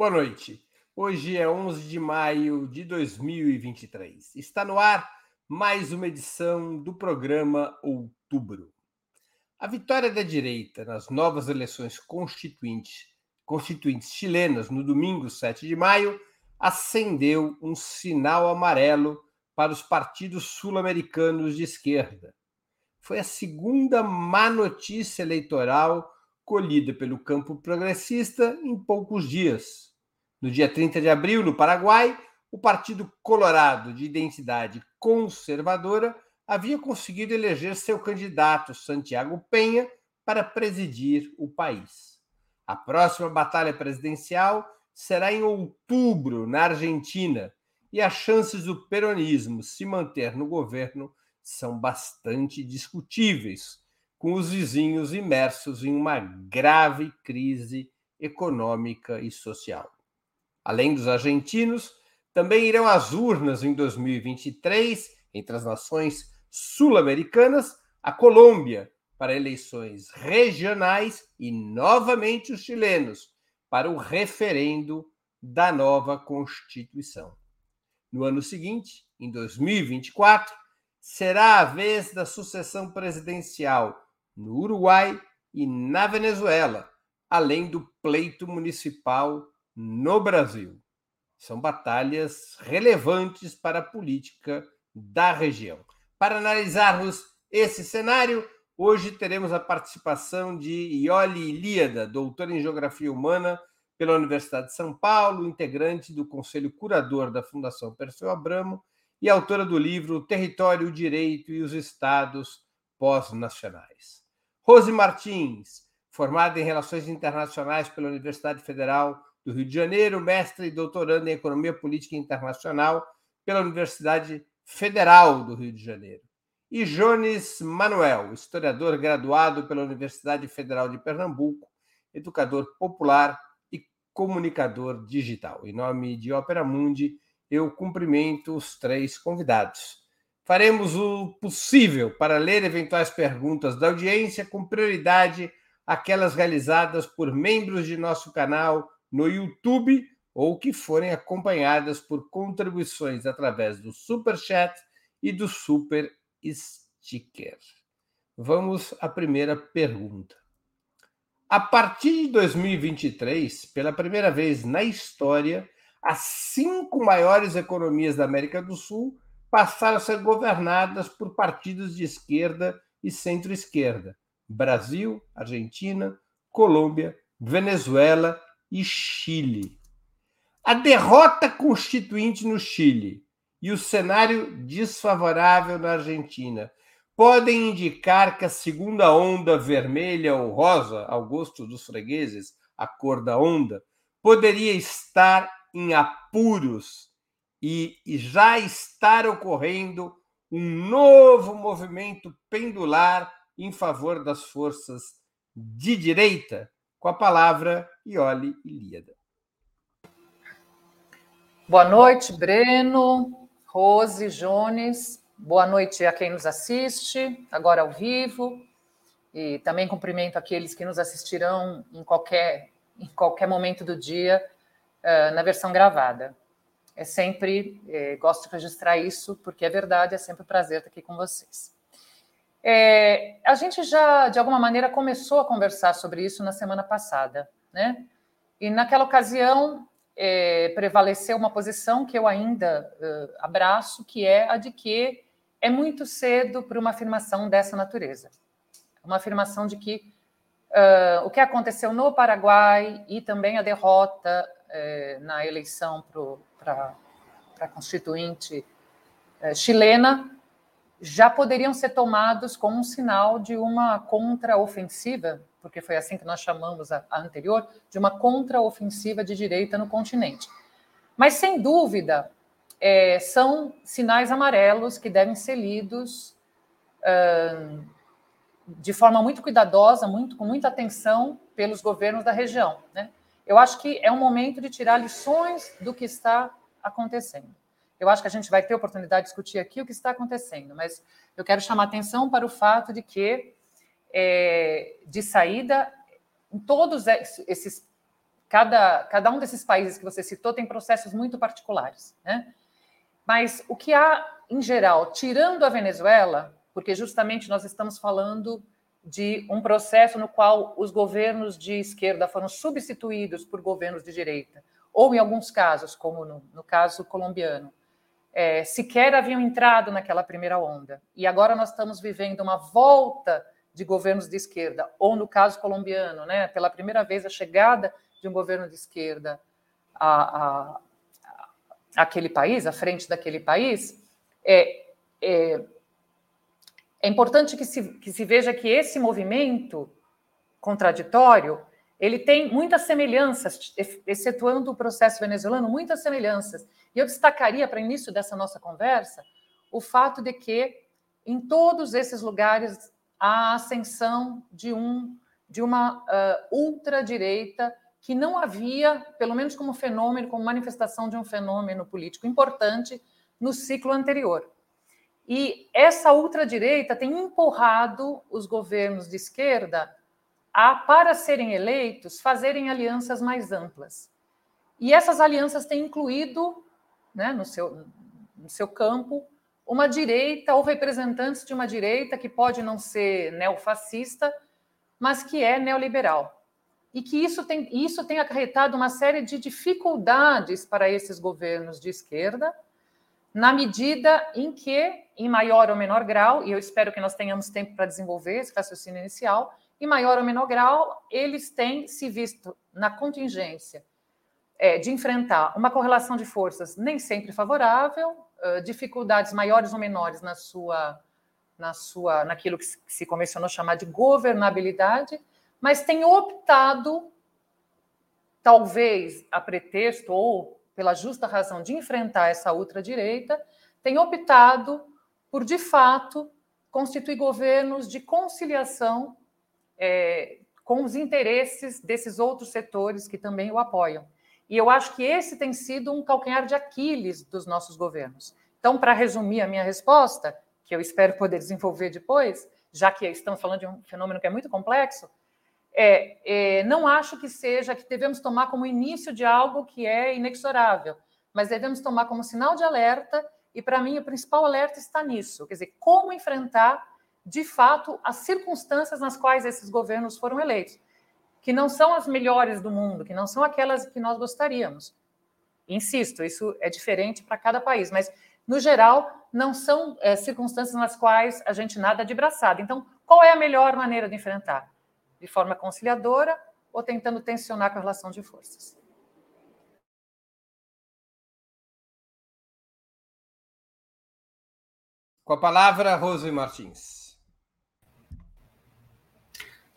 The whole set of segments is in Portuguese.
Boa noite. Hoje é 11 de maio de 2023. Está no ar mais uma edição do programa Outubro. A vitória da direita nas novas eleições constituintes, constituintes chilenas no domingo 7 de maio acendeu um sinal amarelo para os partidos sul-americanos de esquerda. Foi a segunda má notícia eleitoral colhida pelo campo progressista em poucos dias. No dia 30 de abril, no Paraguai, o Partido Colorado de identidade conservadora havia conseguido eleger seu candidato, Santiago Penha, para presidir o país. A próxima batalha presidencial será em outubro, na Argentina, e as chances do peronismo se manter no governo são bastante discutíveis, com os vizinhos imersos em uma grave crise econômica e social. Além dos argentinos, também irão às urnas em 2023, entre as nações sul-americanas, a Colômbia, para eleições regionais, e novamente os chilenos, para o referendo da nova Constituição. No ano seguinte, em 2024, será a vez da sucessão presidencial no Uruguai e na Venezuela, além do pleito municipal no Brasil. São batalhas relevantes para a política da região. Para analisarmos esse cenário, hoje teremos a participação de Ioli Ilíada, doutora em Geografia Humana pela Universidade de São Paulo, integrante do Conselho Curador da Fundação Perseu Abramo e autora do livro Território, o Direito e os Estados Pós-Nacionais. Rose Martins, formada em Relações Internacionais pela Universidade Federal do Rio de Janeiro, mestre e doutorando em Economia Política Internacional pela Universidade Federal do Rio de Janeiro. E Jones Manuel, historiador graduado pela Universidade Federal de Pernambuco, educador popular e comunicador digital. Em nome de Ópera Mundi, eu cumprimento os três convidados. Faremos o possível para ler eventuais perguntas da audiência, com prioridade aquelas realizadas por membros de nosso canal no YouTube ou que forem acompanhadas por contribuições através do Super Chat e do Super Sticker. Vamos à primeira pergunta. A partir de 2023, pela primeira vez na história, as cinco maiores economias da América do Sul passaram a ser governadas por partidos de esquerda e centro-esquerda: Brasil, Argentina, Colômbia, Venezuela e Chile. A derrota constituinte no Chile e o cenário desfavorável na Argentina podem indicar que a segunda onda vermelha ou rosa, ao gosto dos fregueses, a cor da onda, poderia estar em apuros e, e já estar ocorrendo um novo movimento pendular em favor das forças de direita? Com a palavra, Ioli Ilíada. Boa noite, Breno, Rose, Jones. Boa noite a quem nos assiste, agora ao vivo. E também cumprimento aqueles que nos assistirão em qualquer, em qualquer momento do dia uh, na versão gravada. É sempre, é, gosto de registrar isso, porque é verdade, é sempre um prazer estar aqui com vocês. É, a gente já, de alguma maneira, começou a conversar sobre isso na semana passada, né? E naquela ocasião é, prevaleceu uma posição que eu ainda uh, abraço, que é a de que é muito cedo para uma afirmação dessa natureza. Uma afirmação de que uh, o que aconteceu no Paraguai e também a derrota uh, na eleição para a constituinte chilena já poderiam ser tomados como um sinal de uma contraofensiva, porque foi assim que nós chamamos a, a anterior, de uma contraofensiva de direita no continente. Mas, sem dúvida, é, são sinais amarelos que devem ser lidos uh, de forma muito cuidadosa, muito, com muita atenção pelos governos da região. Né? Eu acho que é um momento de tirar lições do que está acontecendo. Eu acho que a gente vai ter oportunidade de discutir aqui o que está acontecendo, mas eu quero chamar atenção para o fato de que, é, de saída, em todos esses cada, cada um desses países que você citou tem processos muito particulares, né? Mas o que há, em geral, tirando a Venezuela, porque justamente nós estamos falando de um processo no qual os governos de esquerda foram substituídos por governos de direita, ou em alguns casos, como no, no caso colombiano, é, sequer haviam entrado naquela primeira onda. E agora nós estamos vivendo uma volta de governos de esquerda, ou no caso colombiano, né, pela primeira vez a chegada de um governo de esquerda a, a, a aquele país, à frente daquele país, é, é é importante que se, que se veja que esse movimento contraditório ele tem muitas semelhanças, excetuando o processo venezuelano, muitas semelhanças. E eu destacaria para início dessa nossa conversa o fato de que em todos esses lugares há a ascensão de um de uma uh, ultradireita que não havia, pelo menos como fenômeno, como manifestação de um fenômeno político importante no ciclo anterior. E essa ultradireita tem empurrado os governos de esquerda a, para serem eleitos, fazerem alianças mais amplas. E essas alianças têm incluído, né, no, seu, no seu campo, uma direita ou representantes de uma direita que pode não ser neofascista, mas que é neoliberal. E que isso tem, isso tem acarretado uma série de dificuldades para esses governos de esquerda, na medida em que, em maior ou menor grau, e eu espero que nós tenhamos tempo para desenvolver esse raciocínio inicial, em maior ou menor grau, eles têm se visto na contingência é, de enfrentar uma correlação de forças nem sempre favorável, uh, dificuldades maiores ou menores na sua, na sua, naquilo que se começou a chamar de governabilidade, mas têm optado, talvez a pretexto ou pela justa razão de enfrentar essa ultradireita, tem optado por, de fato, constituir governos de conciliação é, com os interesses desses outros setores que também o apoiam. E eu acho que esse tem sido um calcanhar de Aquiles dos nossos governos. Então, para resumir a minha resposta, que eu espero poder desenvolver depois, já que estamos falando de um fenômeno que é muito complexo, é, é, não acho que seja que devemos tomar como início de algo que é inexorável, mas devemos tomar como sinal de alerta, e para mim o principal alerta está nisso, quer dizer, como enfrentar de fato as circunstâncias nas quais esses governos foram eleitos, que não são as melhores do mundo, que não são aquelas que nós gostaríamos. Insisto, isso é diferente para cada país, mas no geral não são é, circunstâncias nas quais a gente nada de braçada. Então, qual é a melhor maneira de enfrentar? de forma conciliadora ou tentando tensionar com a relação de forças. Com a palavra, Rose Martins.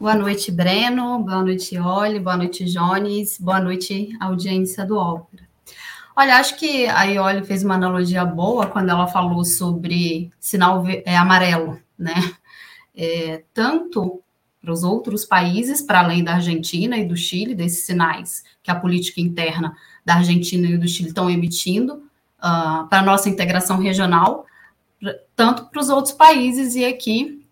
Boa noite, Breno. Boa noite, Oli. Boa noite, Jones. Boa noite, audiência do Ópera. Olha, acho que a Ioli fez uma analogia boa quando ela falou sobre sinal é, amarelo, né? É, tanto para os outros países, para além da Argentina e do Chile, desses sinais que a política interna da Argentina e do Chile estão emitindo uh, para a nossa integração regional, tanto para os outros países, e aqui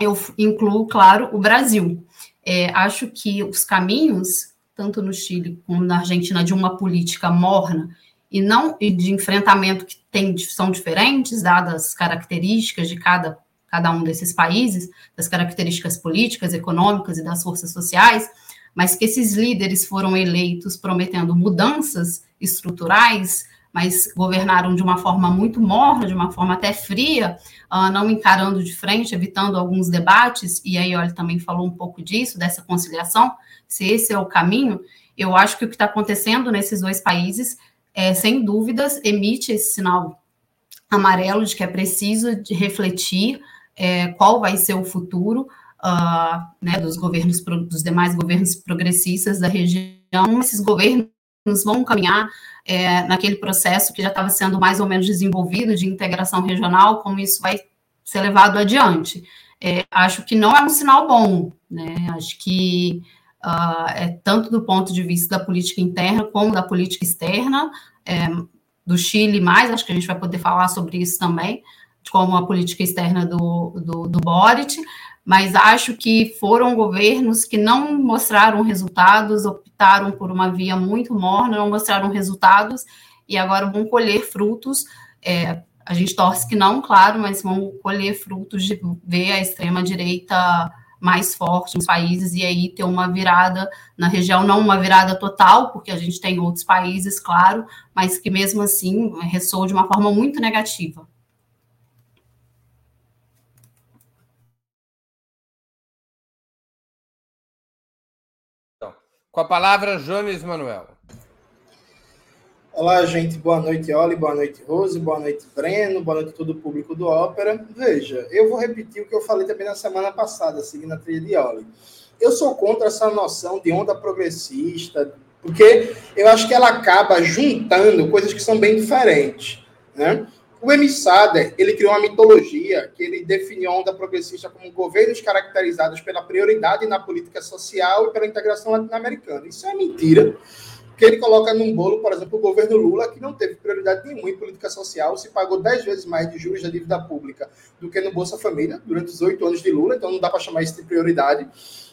eu incluo, claro, o Brasil. É, acho que os caminhos, tanto no Chile como na Argentina, de uma política morna e não e de enfrentamento que tem, são diferentes, dadas as características de cada cada um desses países, das características políticas, econômicas e das forças sociais, mas que esses líderes foram eleitos prometendo mudanças estruturais, mas governaram de uma forma muito morna, de uma forma até fria, uh, não encarando de frente, evitando alguns debates, e aí olha também falou um pouco disso, dessa conciliação, se esse é o caminho, eu acho que o que está acontecendo nesses dois países, é, sem dúvidas, emite esse sinal amarelo de que é preciso de refletir é, qual vai ser o futuro uh, né, dos governos, dos demais governos progressistas da região. Esses governos vão caminhar é, naquele processo que já estava sendo mais ou menos desenvolvido de integração regional, como isso vai ser levado adiante. É, acho que não é um sinal bom, né? Acho que uh, é tanto do ponto de vista da política interna como da política externa, é, do Chile mais, acho que a gente vai poder falar sobre isso também, como a política externa do, do, do Boric, mas acho que foram governos que não mostraram resultados, optaram por uma via muito morna, não mostraram resultados e agora vão colher frutos. É, a gente torce que não, claro, mas vão colher frutos de ver a extrema-direita mais forte nos países e aí ter uma virada na região, não uma virada total, porque a gente tem outros países, claro, mas que mesmo assim ressoa de uma forma muito negativa. Então, com a palavra, Jones Manuel. Olá, gente. Boa noite, Oli. Boa noite, Rose. Boa noite, Breno. Boa noite todo o público do Ópera. Veja, eu vou repetir o que eu falei também na semana passada, seguindo a trilha de Oli. Eu sou contra essa noção de onda progressista, porque eu acho que ela acaba juntando coisas que são bem diferentes, né? O Emi Sader, ele criou uma mitologia que ele definiu a onda progressista como governos caracterizados pela prioridade na política social e pela integração latino-americana. Isso é mentira que ele coloca num bolo, por exemplo, o governo Lula, que não teve prioridade nenhuma em política social, se pagou dez vezes mais de juros da dívida pública do que no Bolsa Família durante os oito anos de Lula, então não dá para chamar isso de prioridade.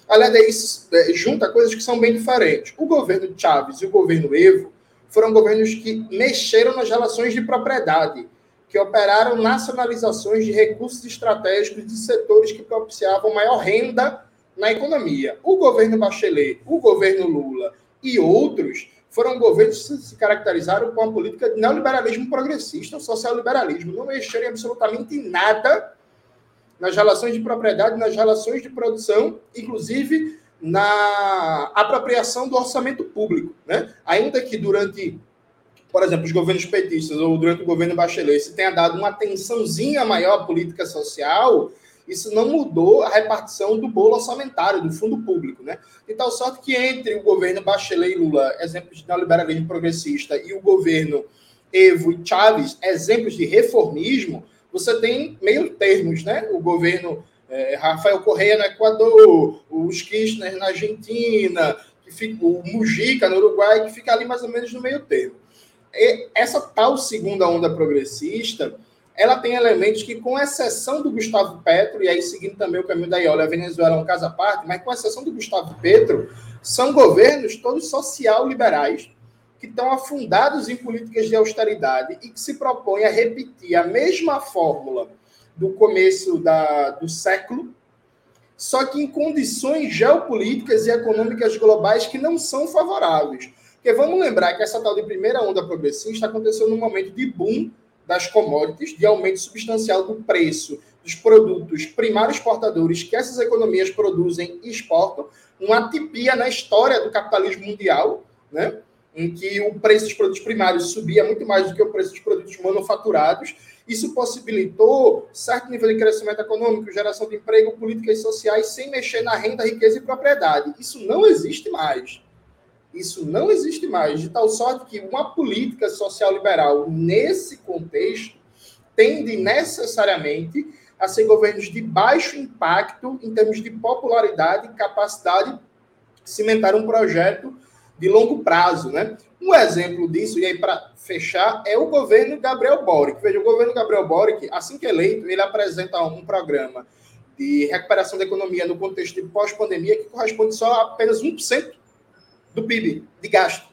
Além disso, é, junta coisas que são bem diferentes. O governo Chávez e o governo Evo foram governos que mexeram nas relações de propriedade, que operaram nacionalizações de recursos estratégicos de setores que propiciavam maior renda na economia. O governo Bachelet, o governo Lula e outros foram governos que se caracterizaram com a política de neoliberalismo progressista, social-liberalismo, não mexeram absolutamente nada nas relações de propriedade, nas relações de produção, inclusive na apropriação do orçamento público. Né? Ainda que durante, por exemplo, os governos petistas ou durante o governo Bachelet se tenha dado uma atençãozinha maior à política social, isso não mudou a repartição do bolo orçamentário, do fundo público. Né? De tal sorte que entre o governo Bachelet e Lula, exemplos de neoliberalismo progressista, e o governo Evo e Chaves, exemplos de reformismo, você tem meio termos, né? O governo é, Rafael Correia no Equador, os Kirchner na Argentina, que fica, o Mujica no Uruguai, que fica ali mais ou menos no meio termo. Essa tal segunda onda progressista, ela tem elementos que, com exceção do Gustavo Petro, e aí seguindo também o caminho da Iola, a Venezuela é um caso à parte, mas com exceção do Gustavo Petro, são governos todos social-liberais, que estão afundados em políticas de austeridade e que se propõem a repetir a mesma fórmula do começo da, do século, só que em condições geopolíticas e econômicas globais que não são favoráveis. Porque vamos lembrar que essa tal de primeira onda progressista aconteceu num momento de boom das commodities, de aumento substancial do preço dos produtos primários exportadores que essas economias produzem e exportam, uma atipia na história do capitalismo mundial, né? em que o preço dos produtos primários subia muito mais do que o preço dos produtos manufaturados. Isso possibilitou certo nível de crescimento econômico, geração de emprego, políticas sociais, sem mexer na renda, riqueza e propriedade. Isso não existe mais. Isso não existe mais, de tal sorte que uma política social liberal, nesse contexto, tende necessariamente a ser governos de baixo impacto em termos de popularidade e capacidade de cimentar um projeto de longo prazo. Né? Um exemplo disso, e aí para fechar, é o governo Gabriel Boric. Veja, o governo Gabriel Boric, assim que eleito, ele apresenta um programa de recuperação da economia no contexto de pós-pandemia que corresponde só a apenas 1% do PIB de gasto.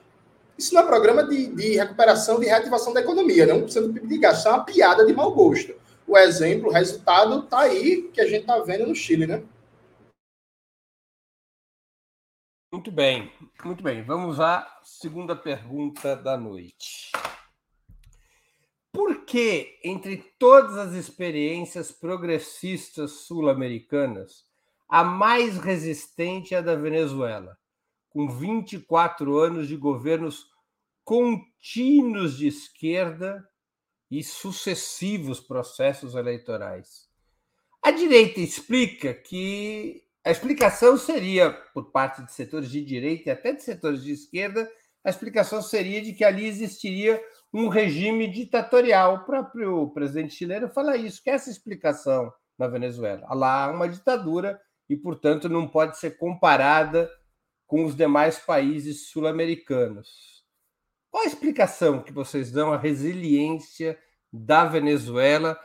Isso não é programa de, de recuperação, de reativação da economia, não 1% do PIB de gasto. Isso é uma piada de mau gosto. O exemplo, o resultado está aí que a gente está vendo no Chile, né? Muito bem, muito bem. Vamos à segunda pergunta da noite. Por que, entre todas as experiências progressistas sul-americanas, a mais resistente é a da Venezuela? Com 24 anos de governos contínuos de esquerda e sucessivos processos eleitorais. A direita explica que a explicação seria, por parte de setores de direita e até de setores de esquerda, a explicação seria de que ali existiria um regime ditatorial. O próprio presidente chileno fala isso, que essa explicação na Venezuela. Lá há uma ditadura e, portanto, não pode ser comparada com os demais países sul-americanos. Qual a explicação que vocês dão à resiliência da Venezuela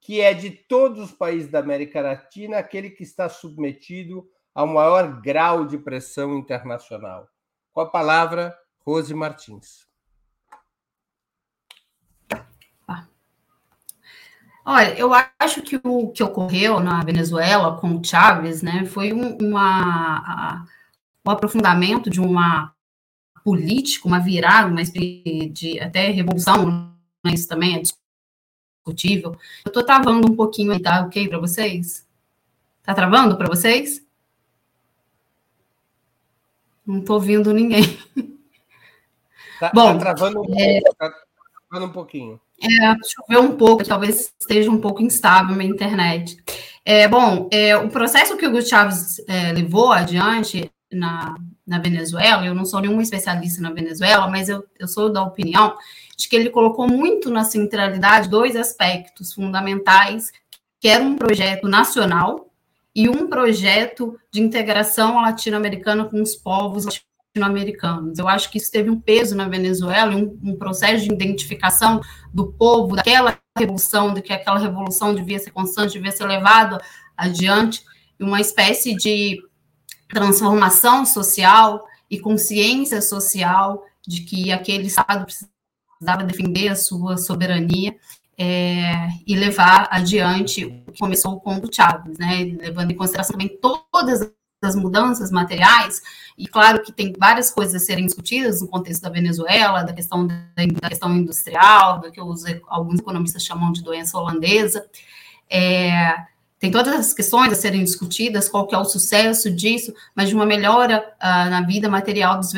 que é de todos os países da América Latina aquele que está submetido ao maior grau de pressão internacional. Com a palavra, Rose Martins. Olha, eu acho que o que ocorreu na Venezuela com o Chávez, né, foi um, uma, um aprofundamento de uma política, uma virada, uma espécie de até revolução, né, isso também é discutível. Eu estou travando um pouquinho aí, tá ok para vocês? Tá travando para vocês? Não estou ouvindo ninguém. Tá, Bom, tá travando um, é... tá travando um pouquinho. É, choveu um pouco, talvez esteja um pouco instável a minha internet. É, bom, é, o processo que o Hugo Chávez é, levou adiante na, na Venezuela, eu não sou nenhuma especialista na Venezuela, mas eu, eu sou da opinião de que ele colocou muito na centralidade dois aspectos fundamentais, que era um projeto nacional e um projeto de integração latino-americana com os povos latino-americanos. Eu acho que isso teve um peso na Venezuela, um, um, processo de identificação do povo, daquela revolução, de que aquela revolução devia ser constante, devia ser levada adiante, uma espécie de transformação social e consciência social de que aquele Estado precisava defender a sua soberania é, e levar adiante o que começou com o Chávez, né, levando em consideração também todas as mudanças materiais, e claro que tem várias coisas a serem discutidas no contexto da Venezuela, da questão, da, questão industrial, do que os, alguns economistas chamam de doença holandesa, é, tem todas as questões a serem discutidas, qual que é o sucesso disso, mas de uma melhora uh, na vida material dos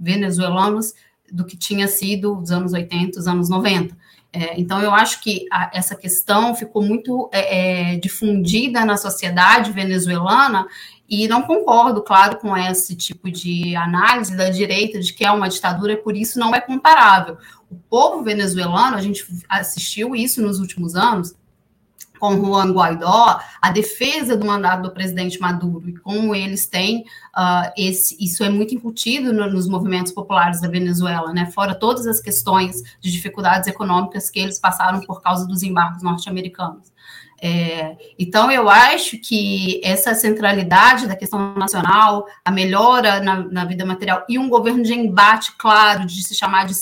venezuelanos do que tinha sido os anos 80, os anos 90. É, então, eu acho que a, essa questão ficou muito é, é, difundida na sociedade venezuelana e não concordo, claro, com esse tipo de análise da direita de que é uma ditadura e por isso não é comparável. O povo venezuelano, a gente assistiu isso nos últimos anos, com Juan Guaidó, a defesa do mandato do presidente Maduro e como eles têm uh, esse, isso é muito incutido no, nos movimentos populares da Venezuela, né? Fora todas as questões de dificuldades econômicas que eles passaram por causa dos embargos norte-americanos. É, então, eu acho que essa centralidade da questão nacional, a melhora na, na vida material e um governo de embate claro, de se chamar de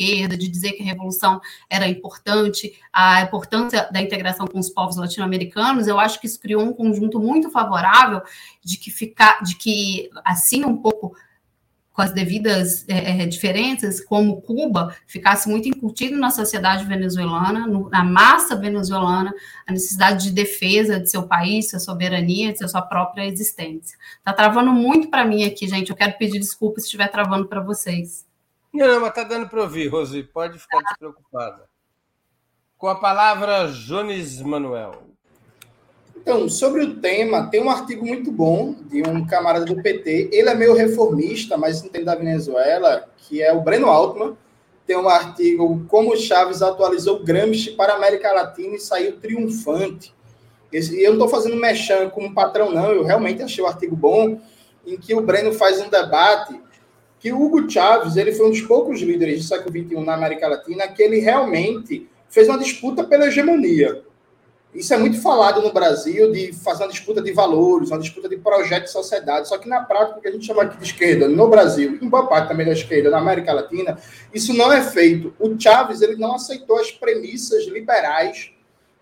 esquerda, de dizer que a revolução era importante, a importância da integração com os povos latino-americanos, eu acho que isso criou um conjunto muito favorável de que ficar, de que assim um pouco com as devidas é, é diferenças, como Cuba ficasse muito incutido na sociedade venezuelana, no, na massa venezuelana, a necessidade de defesa de seu país, sua soberania, de sua própria existência. Está travando muito para mim aqui, gente. Eu quero pedir desculpas se estiver travando para vocês. Não, mas está dando para ouvir, Rosi. Pode ficar despreocupada. Com a palavra, Jones Manuel. Então, sobre o tema, tem um artigo muito bom de um camarada do PT. Ele é meio reformista, mas entende da Venezuela, que é o Breno Altman. Tem um artigo Como Chaves atualizou Gramsci para a América Latina e saiu triunfante. E eu não estou fazendo mexão com um patrão, não. Eu realmente achei o artigo bom, em que o Breno faz um debate que Hugo Chávez ele foi um dos poucos líderes do século XXI na América Latina que ele realmente fez uma disputa pela hegemonia. Isso é muito falado no Brasil de fazer uma disputa de valores, uma disputa de projeto de sociedade. Só que na prática, o que a gente chama aqui de esquerda, no Brasil, em boa parte também da esquerda, na América Latina, isso não é feito. O Chávez ele não aceitou as premissas liberais,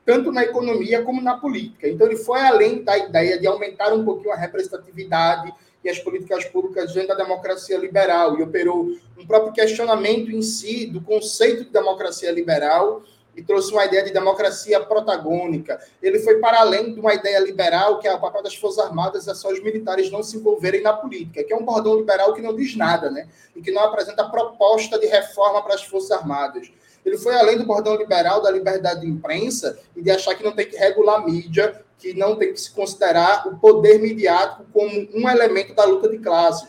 tanto na economia como na política. Então ele foi além da ideia de aumentar um pouquinho a representatividade, e as políticas públicas dentro da democracia liberal, e operou um próprio questionamento em si do conceito de democracia liberal e trouxe uma ideia de democracia protagônica. Ele foi para além de uma ideia liberal, que é o papel das Forças Armadas, é só os militares não se envolverem na política, que é um bordão liberal que não diz nada, né? E que não apresenta proposta de reforma para as Forças Armadas. Ele foi além do bordão liberal da liberdade de imprensa e de achar que não tem que regular mídia que não tem que se considerar o poder midiático como um elemento da luta de classes.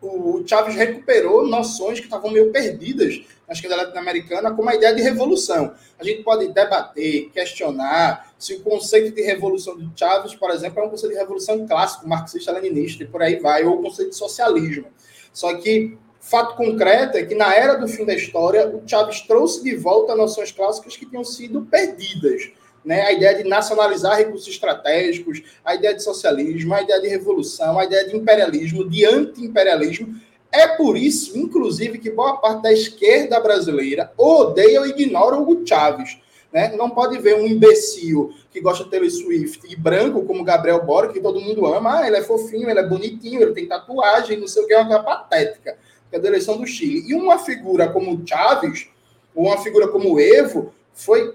O Chaves recuperou noções que estavam meio perdidas na esquerda latino-americana, como a ideia de revolução. A gente pode debater, questionar se o conceito de revolução de Chaves, por exemplo, é um conceito de revolução clássico, marxista-leninista, e por aí vai, ou o conceito de socialismo. Só que fato concreto é que na era do fim da história, o Chaves trouxe de volta noções clássicas que tinham sido perdidas né? a ideia de nacionalizar recursos estratégicos, a ideia de socialismo, a ideia de revolução, a ideia de imperialismo, de anti-imperialismo. É por isso, inclusive, que boa parte da esquerda brasileira odeia ou ignora Hugo Chávez. Né? Não pode ver um imbecil que gosta de Taylor Swift e branco como Gabriel Bora, que todo mundo ama. Ah, ele é fofinho, ele é bonitinho, ele tem tatuagem, não sei o que, é uma coisa patética. Que é a eleição do Chile. E uma figura como Chávez, ou uma figura como Evo, foi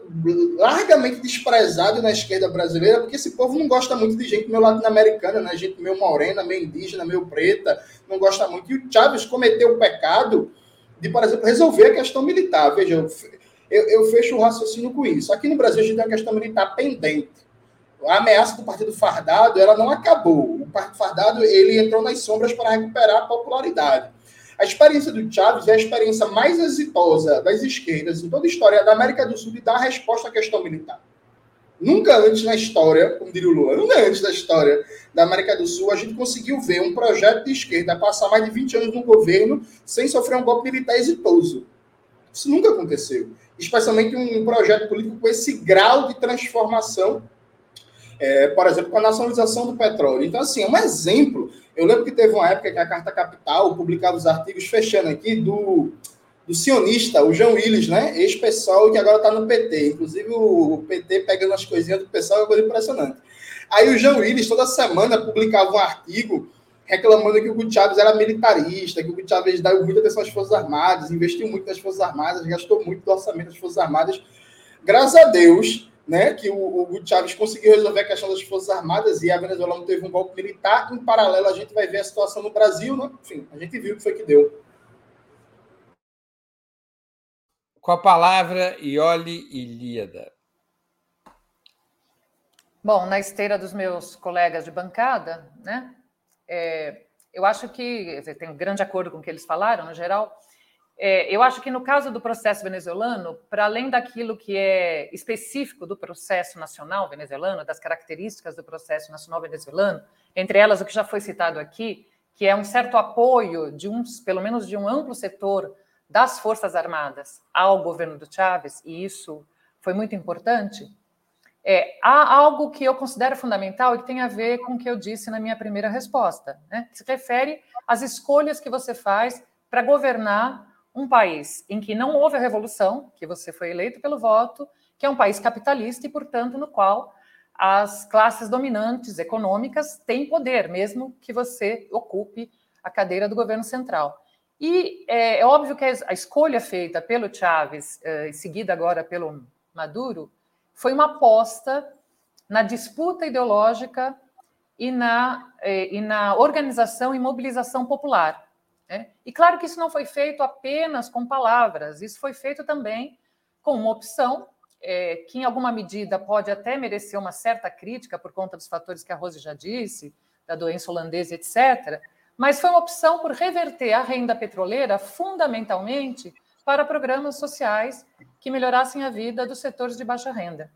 largamente desprezado na esquerda brasileira, porque esse povo não gosta muito de gente meio latino-americana, né? gente meio morena, meio indígena, meio preta, não gosta muito. E o Chávez cometeu o pecado de, por exemplo, resolver a questão militar. Veja, eu, eu fecho o raciocínio com isso. Aqui no Brasil a gente tem uma questão militar pendente. A ameaça do Partido Fardado, ela não acabou. O Partido Fardado, ele entrou nas sombras para recuperar a popularidade. A experiência do Chaves é a experiência mais exitosa das esquerdas em toda a história da América do Sul de dar resposta à questão militar. Nunca antes na história, como diria o Lula, nunca antes da história da América do Sul, a gente conseguiu ver um projeto de esquerda passar mais de 20 anos no governo sem sofrer um golpe militar exitoso. Isso nunca aconteceu. Especialmente um projeto político com esse grau de transformação, é, por exemplo, com a nacionalização do petróleo. Então, assim, é um exemplo eu lembro que teve uma época que a Carta Capital publicava os artigos fechando aqui do, do sionista, o João Willis, né? Ex-pessoal que agora está no PT. Inclusive o PT pegando as coisinhas do pessoal é uma coisa impressionante. Aí o João Willis toda semana publicava um artigo reclamando que o Hugo Chávez era militarista, que o Hugo Chávez deu muita atenção às Forças Armadas, investiu muito nas Forças Armadas, gastou muito do orçamento das Forças Armadas. Graças a Deus, né, que o Hugo Chávez conseguiu resolver a questão das Forças Armadas e a Venezuela não teve um golpe militar. Em paralelo, a gente vai ver a situação no Brasil, né? Enfim, a gente viu o que foi que deu. Com a palavra, Ioli Ilíada. Bom, na esteira dos meus colegas de bancada, né, é, eu acho que tem um grande acordo com o que eles falaram, no geral, é, eu acho que no caso do processo venezuelano, para além daquilo que é específico do processo nacional venezuelano, das características do processo nacional venezuelano, entre elas o que já foi citado aqui, que é um certo apoio de uns, pelo menos de um amplo setor das Forças Armadas ao governo do Chávez, e isso foi muito importante. É, há algo que eu considero fundamental e que tem a ver com o que eu disse na minha primeira resposta, né? que se refere às escolhas que você faz para governar um país em que não houve a revolução, que você foi eleito pelo voto, que é um país capitalista e, portanto, no qual as classes dominantes econômicas têm poder, mesmo que você ocupe a cadeira do governo central. E é, é óbvio que a escolha feita pelo Chávez, é, seguida agora pelo Maduro, foi uma aposta na disputa ideológica e na, é, e na organização e mobilização popular. Né? E claro que isso não foi feito apenas com palavras, isso foi feito também com uma opção é, que, em alguma medida, pode até merecer uma certa crítica por conta dos fatores que a Rose já disse, da doença holandesa, etc., mas foi uma opção por reverter a renda petroleira fundamentalmente para programas sociais que melhorassem a vida dos setores de baixa renda.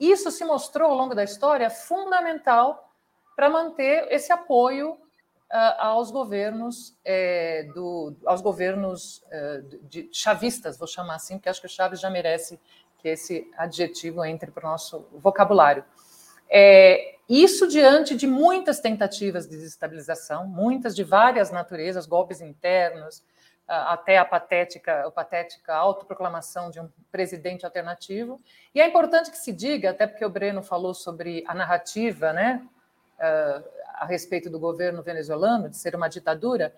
Isso se mostrou ao longo da história fundamental para manter esse apoio aos governos é, do, aos governos é, de chavistas, vou chamar assim, porque acho que o Chaves já merece que esse adjetivo entre para o nosso vocabulário. É, isso diante de muitas tentativas de desestabilização, muitas de várias naturezas, golpes internos, até a patética, a patética autoproclamação de um presidente alternativo. E é importante que se diga, até porque o Breno falou sobre a narrativa, né? A respeito do governo venezuelano, de ser uma ditadura,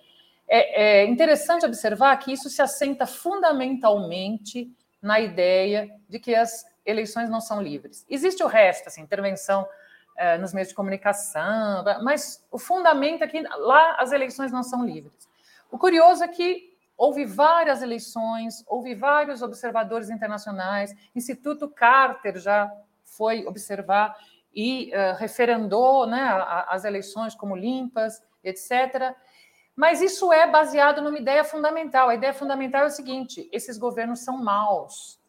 é, é interessante observar que isso se assenta fundamentalmente na ideia de que as eleições não são livres. Existe o resto, assim, intervenção é, nos meios de comunicação, mas o fundamento é que lá as eleições não são livres. O curioso é que houve várias eleições, houve vários observadores internacionais, Instituto Carter já foi observar e uh, referendou né, as eleições como limpas, etc. Mas isso é baseado numa ideia fundamental. A ideia fundamental é o seguinte: esses governos são maus.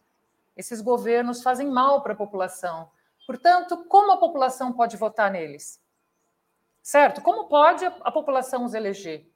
Esses governos fazem mal para a população. Portanto, como a população pode votar neles? Certo? Como pode a população os eleger?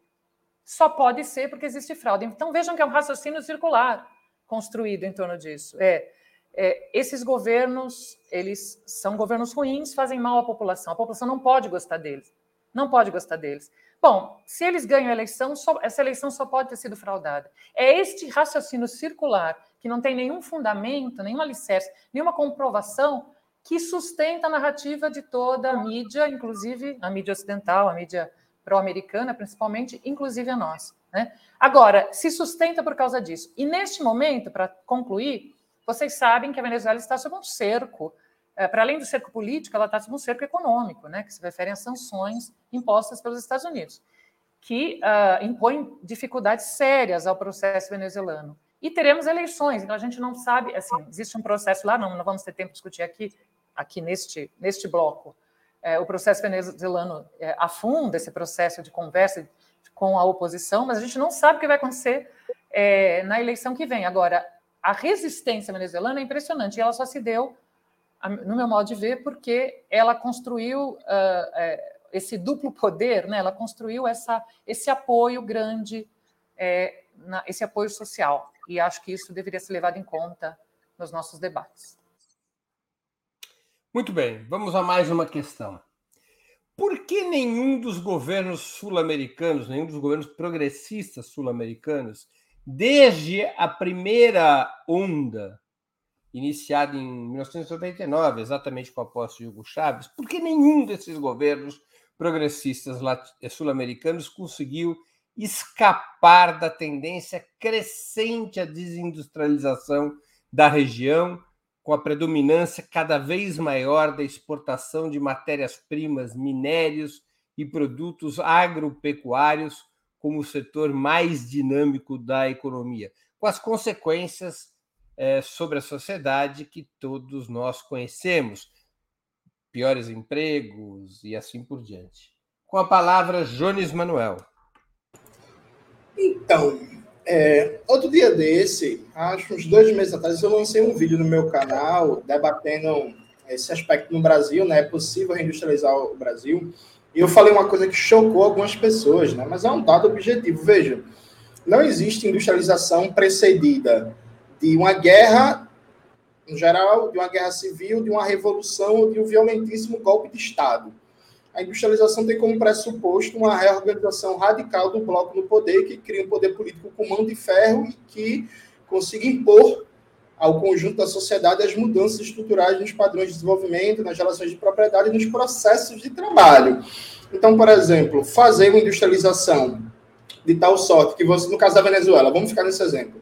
Só pode ser porque existe fraude. Então vejam que é um raciocínio circular construído em torno disso. É, é, esses governos, eles são governos ruins, fazem mal à população. A população não pode gostar deles. Não pode gostar deles. Bom, se eles ganham a eleição, só, essa eleição só pode ter sido fraudada. É este raciocínio circular, que não tem nenhum fundamento, nenhum alicerce, nenhuma comprovação, que sustenta a narrativa de toda a mídia, inclusive a mídia ocidental, a mídia pró-americana, principalmente, inclusive a nossa. Né? Agora, se sustenta por causa disso. E neste momento, para concluir, vocês sabem que a Venezuela está sob um cerco. É, para além do cerco político, ela está sob um cerco econômico, né, que se refere às sanções impostas pelos Estados Unidos, que uh, impõem dificuldades sérias ao processo venezuelano. E teremos eleições, então a gente não sabe, assim, existe um processo lá, não, não vamos ter tempo de discutir aqui, aqui neste, neste bloco. É, o processo venezuelano é, afunda esse processo de conversa com a oposição, mas a gente não sabe o que vai acontecer é, na eleição que vem. Agora, a resistência venezuelana é impressionante e ela só se deu, no meu modo de ver, porque ela construiu uh, esse duplo poder, né? ela construiu essa, esse apoio grande, é, na, esse apoio social. E acho que isso deveria ser levado em conta nos nossos debates. Muito bem, vamos a mais uma questão. Por que nenhum dos governos sul-americanos, nenhum dos governos progressistas sul-americanos, desde a primeira onda, iniciada em 1999, exatamente com a posse de Hugo Chávez, porque nenhum desses governos progressistas sul-americanos conseguiu escapar da tendência crescente à desindustrialização da região, com a predominância cada vez maior da exportação de matérias-primas, minérios e produtos agropecuários como o setor mais dinâmico da economia, com as consequências é, sobre a sociedade que todos nós conhecemos, piores empregos e assim por diante. Com a palavra, Jones Manuel. Então, é, outro dia desse, acho uns dois meses atrás, eu lancei um vídeo no meu canal debatendo esse aspecto no Brasil, né? É possível reindustrializar o Brasil. E eu falei uma coisa que chocou algumas pessoas, né? mas é um dado objetivo. Veja, não existe industrialização precedida de uma guerra, em geral, de uma guerra civil, de uma revolução ou de um violentíssimo golpe de Estado. A industrialização tem como pressuposto uma reorganização radical do bloco no poder, que cria um poder político com mão de ferro e que consiga impor ao conjunto da sociedade as mudanças estruturais nos padrões de desenvolvimento, nas relações de propriedade e nos processos de trabalho. Então, por exemplo, fazer uma industrialização de tal sorte que você, no caso da Venezuela, vamos ficar nesse exemplo,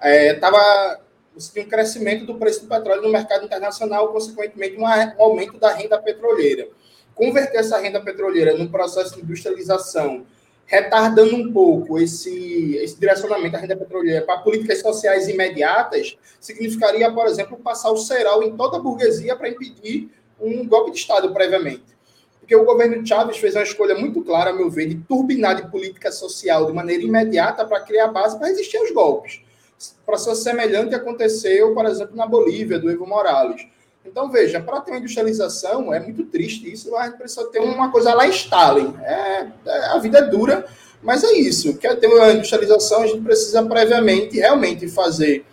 é, tava, você tinha um crescimento do preço do petróleo no mercado internacional, consequentemente um aumento da renda petroleira. Converter essa renda petroleira num processo de industrialização retardando um pouco esse, esse direcionamento da renda petroleira para políticas sociais imediatas, significaria, por exemplo, passar o ceral em toda a burguesia para impedir um golpe de Estado previamente. Porque o governo Chávez fez uma escolha muito clara, a meu ver, de turbinar de política social de maneira imediata para criar base para resistir aos golpes. O processo semelhante aconteceu, por exemplo, na Bolívia, do Evo Morales. Então, veja, para ter uma industrialização, é muito triste isso, a gente precisa ter uma coisa lá em Stalin. É, é, a vida é dura, mas é isso. Quer ter uma industrialização, a gente precisa previamente, realmente, fazer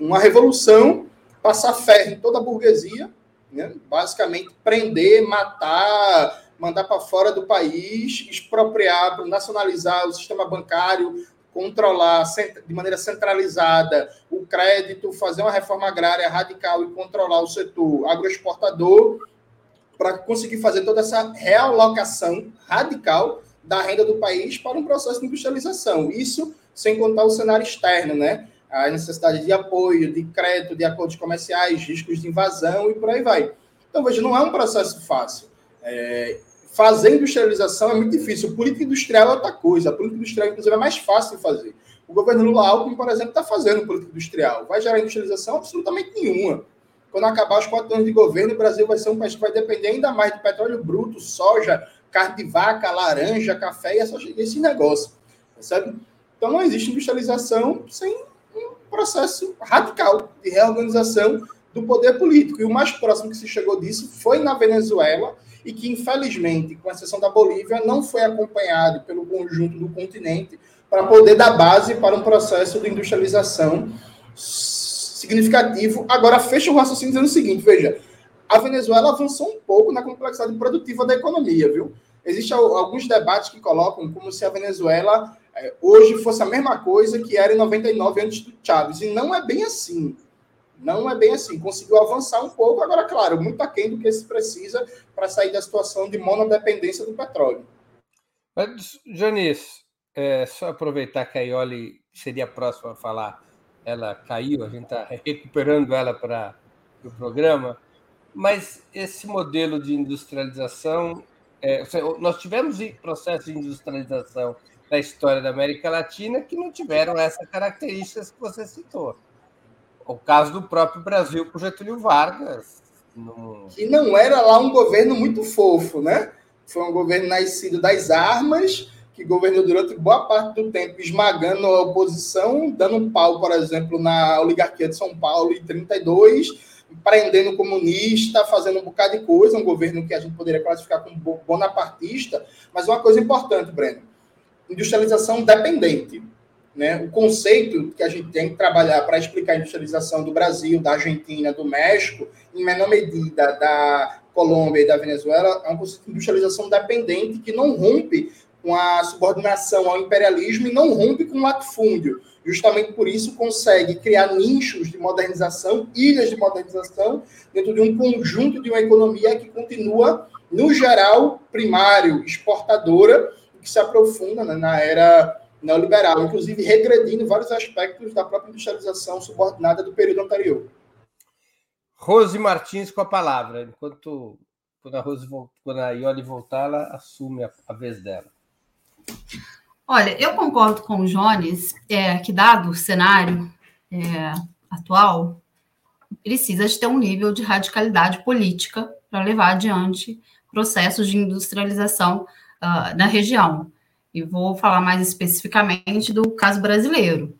uma revolução, passar ferro em toda a burguesia, né? basicamente prender, matar, mandar para fora do país, expropriar, nacionalizar o sistema bancário, controlar de maneira centralizada o crédito, fazer uma reforma agrária radical e controlar o setor agroexportador para conseguir fazer toda essa realocação radical da renda do país para um processo de industrialização. Isso sem contar o cenário externo, né? A necessidade de apoio, de crédito, de acordos comerciais, riscos de invasão e por aí vai. Então, veja, não é um processo fácil. É, fazer industrialização é muito difícil. Política industrial é outra coisa. A política industrial, inclusive, é mais fácil de fazer. O governo Lula Alckmin, por exemplo, está fazendo política industrial. Vai gerar industrialização? Absolutamente nenhuma. Quando acabar os quatro anos de governo, o Brasil vai ser um país que vai depender ainda mais de petróleo bruto, soja, carne de vaca, laranja, café e esse negócio. Percebe? Então não existe industrialização sem um processo radical de reorganização do poder político. E o mais próximo que se chegou disso foi na Venezuela, e que, infelizmente, com exceção da Bolívia, não foi acompanhado pelo conjunto do continente para poder dar base para um processo de industrialização significativo. Agora, fecha o raciocínio dizendo o seguinte: veja, a Venezuela avançou um pouco na complexidade produtiva da economia, viu? Existem alguns debates que colocam como se a Venezuela é, hoje fosse a mesma coisa que era em 99 antes do Chávez, e não é bem assim. Não é bem assim. Conseguiu avançar um pouco, agora, claro, muito aquém do que se precisa para sair da situação de monodependência do petróleo. Mas, Jonis, é, só aproveitar que a Ioli seria a próxima a falar, ela caiu, a gente está recuperando ela para o pro programa, mas esse modelo de industrialização, é, nós tivemos processos de industrialização da história da América Latina que não tiveram essas características que você citou. O caso do próprio Brasil com Getúlio Vargas. No... Que não era lá um governo muito fofo, né? Foi um governo nascido das armas, que governou durante boa parte do tempo esmagando a oposição, dando um pau, por exemplo, na oligarquia de São Paulo em 32, prendendo comunista, fazendo um bocado de coisa, um governo que a gente poderia classificar como bonapartista, mas uma coisa importante, Breno, industrialização dependente. Né? O conceito que a gente tem que trabalhar para explicar a industrialização do Brasil, da Argentina, do México, em menor medida da Colômbia e da Venezuela, é um conceito de industrialização dependente que não rompe com a subordinação ao imperialismo e não rompe com o latifúndio. Justamente por isso consegue criar nichos de modernização, ilhas de modernização, dentro de um conjunto de uma economia que continua, no geral, primário, exportadora, que se aprofunda né, na era neoliberal, inclusive regredindo vários aspectos da própria industrialização subordinada do período anterior. Rose Martins com a palavra, enquanto quando a, Rose, quando a Ioli voltar, ela assume a, a vez dela. Olha, eu concordo com o Jones é, que, dado o cenário é, atual, precisa de ter um nível de radicalidade política para levar adiante processos de industrialização uh, na região. E vou falar mais especificamente do caso brasileiro.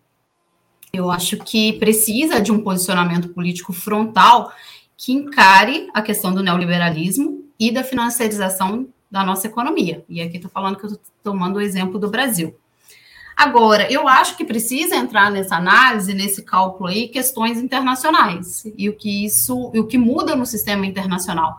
Eu acho que precisa de um posicionamento político frontal que encare a questão do neoliberalismo e da financiarização da nossa economia. E aqui estou falando que estou tomando o exemplo do Brasil. Agora, eu acho que precisa entrar nessa análise, nesse cálculo aí, questões internacionais e o que isso, o que muda no sistema internacional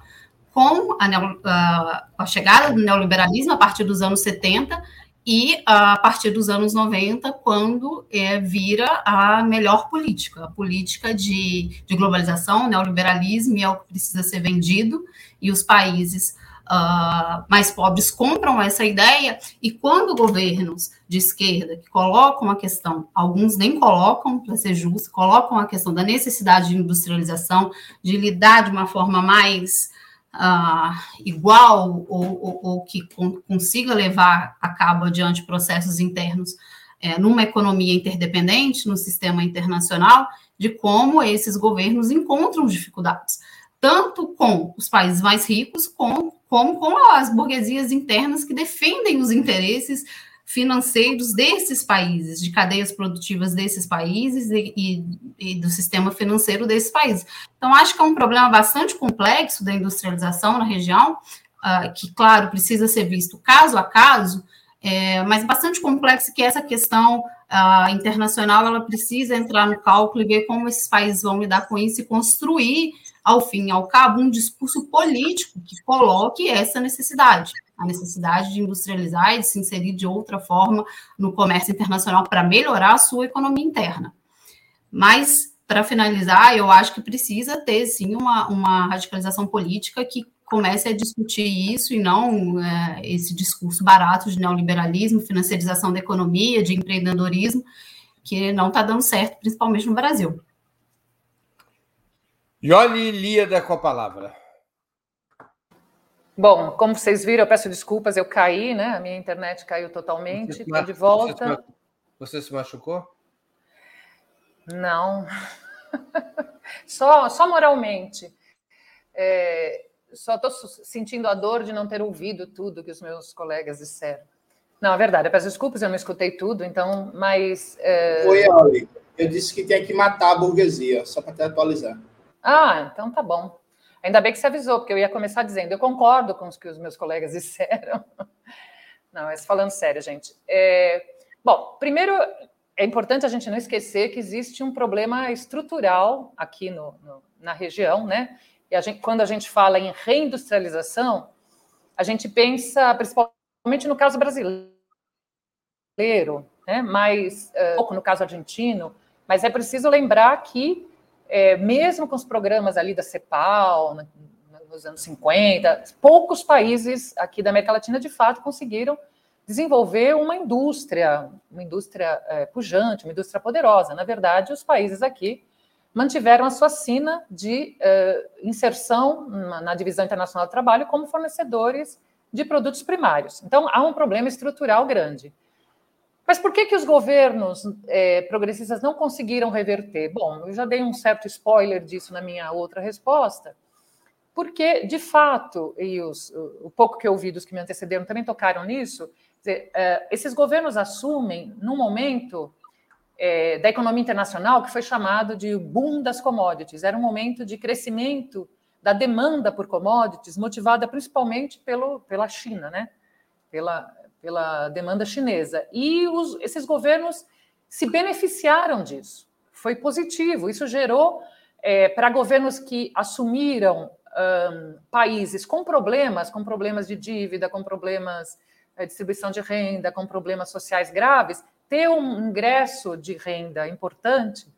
com a, a, chegada do neoliberalismo a partir dos anos 70 e a partir dos anos 90, quando é, vira a melhor política, a política de, de globalização, neoliberalismo, é o que precisa ser vendido, e os países uh, mais pobres compram essa ideia, e quando governos de esquerda que colocam a questão, alguns nem colocam, para ser justo, colocam a questão da necessidade de industrialização, de lidar de uma forma mais uh, igual ou, ou, ou que con consiga levar a cabo adiante processos internos é, numa economia interdependente, no sistema internacional, de como esses governos encontram dificuldades, tanto com os países mais ricos, com, como com as burguesias internas que defendem os interesses financeiros desses países, de cadeias produtivas desses países e, e, e, do sistema financeiro desses países. Então, acho que é um problema bastante complexo da industrialização na região, uh, que, claro, precisa ser visto caso a caso, é, mas bastante complexo que essa questão uh, internacional ela precisa entrar no cálculo e ver como esses países vão lidar com isso e construir, ao fim e ao cabo, um discurso político que coloque essa necessidade a necessidade de industrializar e de se inserir de outra forma no comércio internacional para melhorar a sua economia interna. Mas, para finalizar, eu acho que precisa ter, sim, uma, uma radicalização política que comece a discutir isso e não é, esse discurso barato de neoliberalismo, financiarização da economia, de empreendedorismo, que não está dando certo, principalmente no Brasil. Yoli Líada com a palavra. Bom, como vocês viram, eu peço desculpas, eu caí, né? A minha internet caiu totalmente. Estou de volta. Você se, machucou? Não. só, só moralmente. É, só estou sentindo a dor de não ter ouvido tudo que os meus colegas disseram. Não, é verdade, eu peço desculpas, eu não escutei tudo, então, mas. É... Oi, Oli. Eu disse que tinha que matar a burguesia, só para te atualizar. Ah, então tá bom. Ainda bem que você avisou, porque eu ia começar dizendo, eu concordo com os que os meus colegas disseram. Não, mas falando sério, gente. É, bom, primeiro, é importante a gente não esquecer que existe um problema estrutural aqui no, no, na região, né? E a gente, quando a gente fala em reindustrialização, a gente pensa principalmente no caso brasileiro, né? Mas uh, pouco no caso argentino, mas é preciso lembrar que é, mesmo com os programas ali da CEPAL, né, nos anos 50, poucos países aqui da América Latina de fato conseguiram desenvolver uma indústria, uma indústria é, pujante, uma indústria poderosa. Na verdade, os países aqui mantiveram a sua sina de é, inserção na, na divisão internacional do trabalho como fornecedores de produtos primários. Então, há um problema estrutural grande. Mas por que, que os governos é, progressistas não conseguiram reverter? Bom, eu já dei um certo spoiler disso na minha outra resposta, porque, de fato, e os, o pouco que eu ouvi dos que me antecederam também tocaram nisso, dizer, é, esses governos assumem num momento é, da economia internacional que foi chamado de boom das commodities. Era um momento de crescimento da demanda por commodities, motivada principalmente pelo, pela China, né? pela, pela demanda chinesa. E os, esses governos se beneficiaram disso. Foi positivo. Isso gerou, é, para governos que assumiram um, países com problemas, com problemas de dívida, com problemas de distribuição de renda, com problemas sociais graves, ter um ingresso de renda importante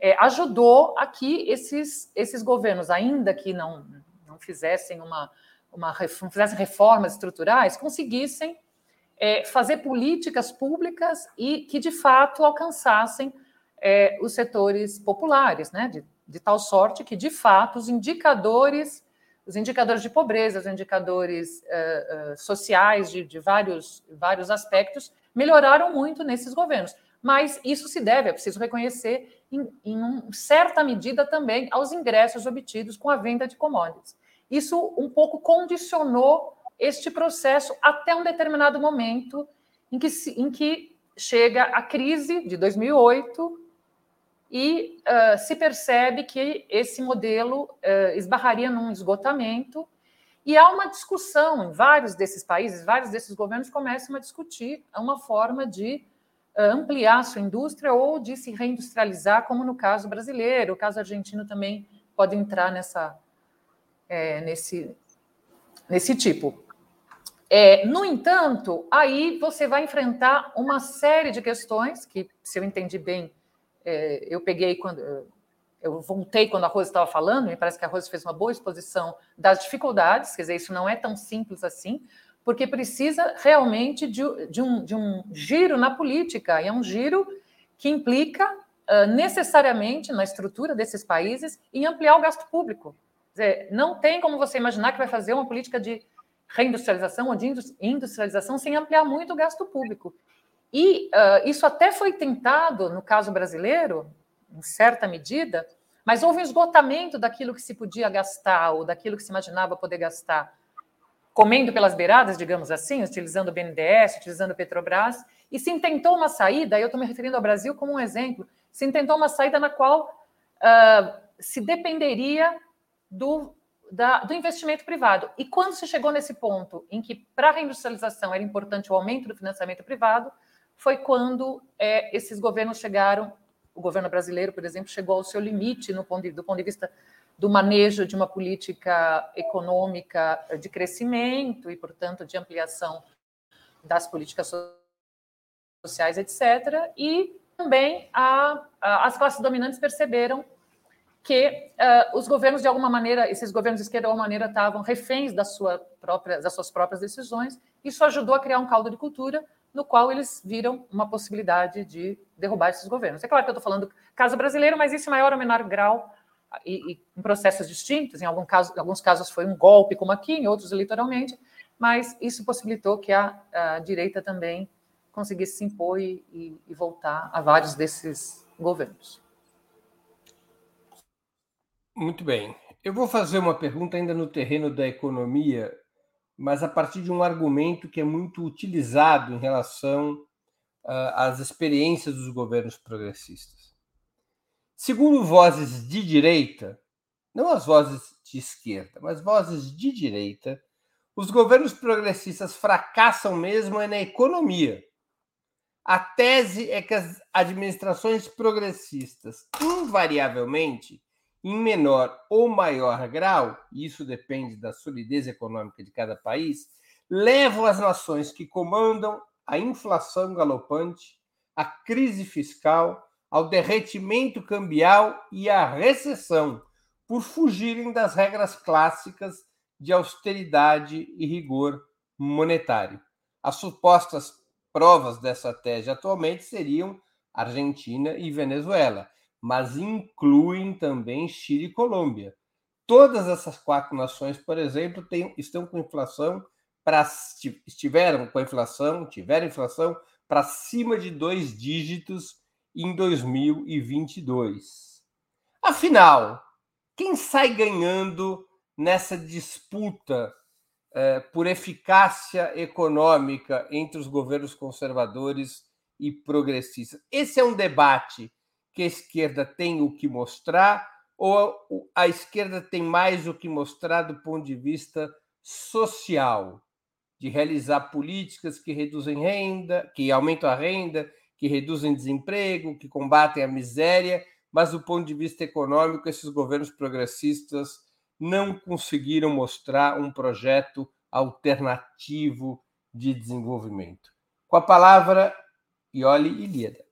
é, ajudou a que esses, esses governos, ainda que não, não fizessem uma, uma não fizessem reformas estruturais, conseguissem é, fazer políticas públicas e que de fato alcançassem é, os setores populares, né? De, de tal sorte que de fato os indicadores os indicadores de pobreza, os indicadores uh, uh, sociais de, de, vários, vários aspectos melhoraram muito nesses governos. Mas isso se deve, é preciso reconhecer, em, em um, certa medida também aos ingressos obtidos com a venda de commodities. Isso um pouco condicionou este processo até um determinado momento em que, em que chega a crise de 2008 e uh, se percebe que esse modelo uh, esbarraria num esgotamento. E há uma discussão em vários desses países, vários desses governos começam a discutir uma forma de ampliar sua indústria ou de se reindustrializar, como no caso brasileiro. O caso argentino também pode entrar nessa, é, nesse, nesse tipo. É, no entanto, aí você vai enfrentar uma série de questões que, se eu entendi bem, é, eu peguei quando eu voltei quando a Rose estava falando, me parece que a Rose fez uma boa exposição das dificuldades, quer dizer, isso não é tão simples assim, porque precisa realmente de, de, um, de um, giro na política, e é um giro que implica uh, necessariamente na estrutura desses países em ampliar o gasto público. Quer dizer, não tem como você imaginar que vai fazer uma política de reindustrialização ou de industrialização sem ampliar muito o gasto público. E uh, isso até foi tentado no caso brasileiro, em certa medida, mas houve um esgotamento daquilo que se podia gastar ou daquilo que se imaginava poder gastar, comendo pelas beiradas, digamos assim, utilizando o BNDES, utilizando o Petrobras, e se intentou uma saída, eu estou me referindo ao Brasil como um exemplo, se intentou uma saída na qual uh, se dependeria do, da, do investimento privado. E quando se chegou nesse ponto em que, para a reindustrialização, era importante o aumento do financiamento privado, foi quando é, esses governos chegaram, o governo brasileiro, por exemplo, chegou ao seu limite no ponto de, do ponto de vista do manejo de uma política econômica de crescimento e, portanto, de ampliação das políticas sociais, etc. E também a, a, as classes dominantes perceberam que uh, os governos, de alguma maneira, esses governos de esquerda, de alguma maneira, estavam reféns sua própria, das suas próprias decisões. Isso ajudou a criar um caldo de cultura no qual eles viram uma possibilidade de derrubar esses governos. É claro que eu estou falando caso brasileiro, mas isso em maior ou menor grau e, e em processos distintos. Em algum caso, em alguns casos foi um golpe, como aqui, em outros eleitoralmente, mas isso possibilitou que a, a direita também conseguisse se impor e, e, e voltar a vários desses governos. Muito bem. Eu vou fazer uma pergunta ainda no terreno da economia, mas a partir de um argumento que é muito utilizado em relação uh, às experiências dos governos progressistas. Segundo vozes de direita, não as vozes de esquerda, mas vozes de direita, os governos progressistas fracassam mesmo é na economia. A tese é que as administrações progressistas, invariavelmente, em menor ou maior grau, e isso depende da solidez econômica de cada país, levam as nações que comandam a inflação galopante, a crise fiscal, ao derretimento cambial e à recessão, por fugirem das regras clássicas de austeridade e rigor monetário. As supostas provas dessa tese atualmente seriam Argentina e Venezuela, mas incluem também Chile e Colômbia. Todas essas quatro nações, por exemplo, têm, estão com inflação para estiveram com inflação, tiveram inflação para cima de dois dígitos em 2022. Afinal, quem sai ganhando nessa disputa eh, por eficácia econômica entre os governos conservadores e progressistas? Esse é um debate que a esquerda tem o que mostrar ou a esquerda tem mais o que mostrar do ponto de vista social, de realizar políticas que reduzem renda, que aumentam a renda, que reduzem desemprego, que combatem a miséria, mas do ponto de vista econômico, esses governos progressistas não conseguiram mostrar um projeto alternativo de desenvolvimento. Com a palavra, Ioli Ilíada.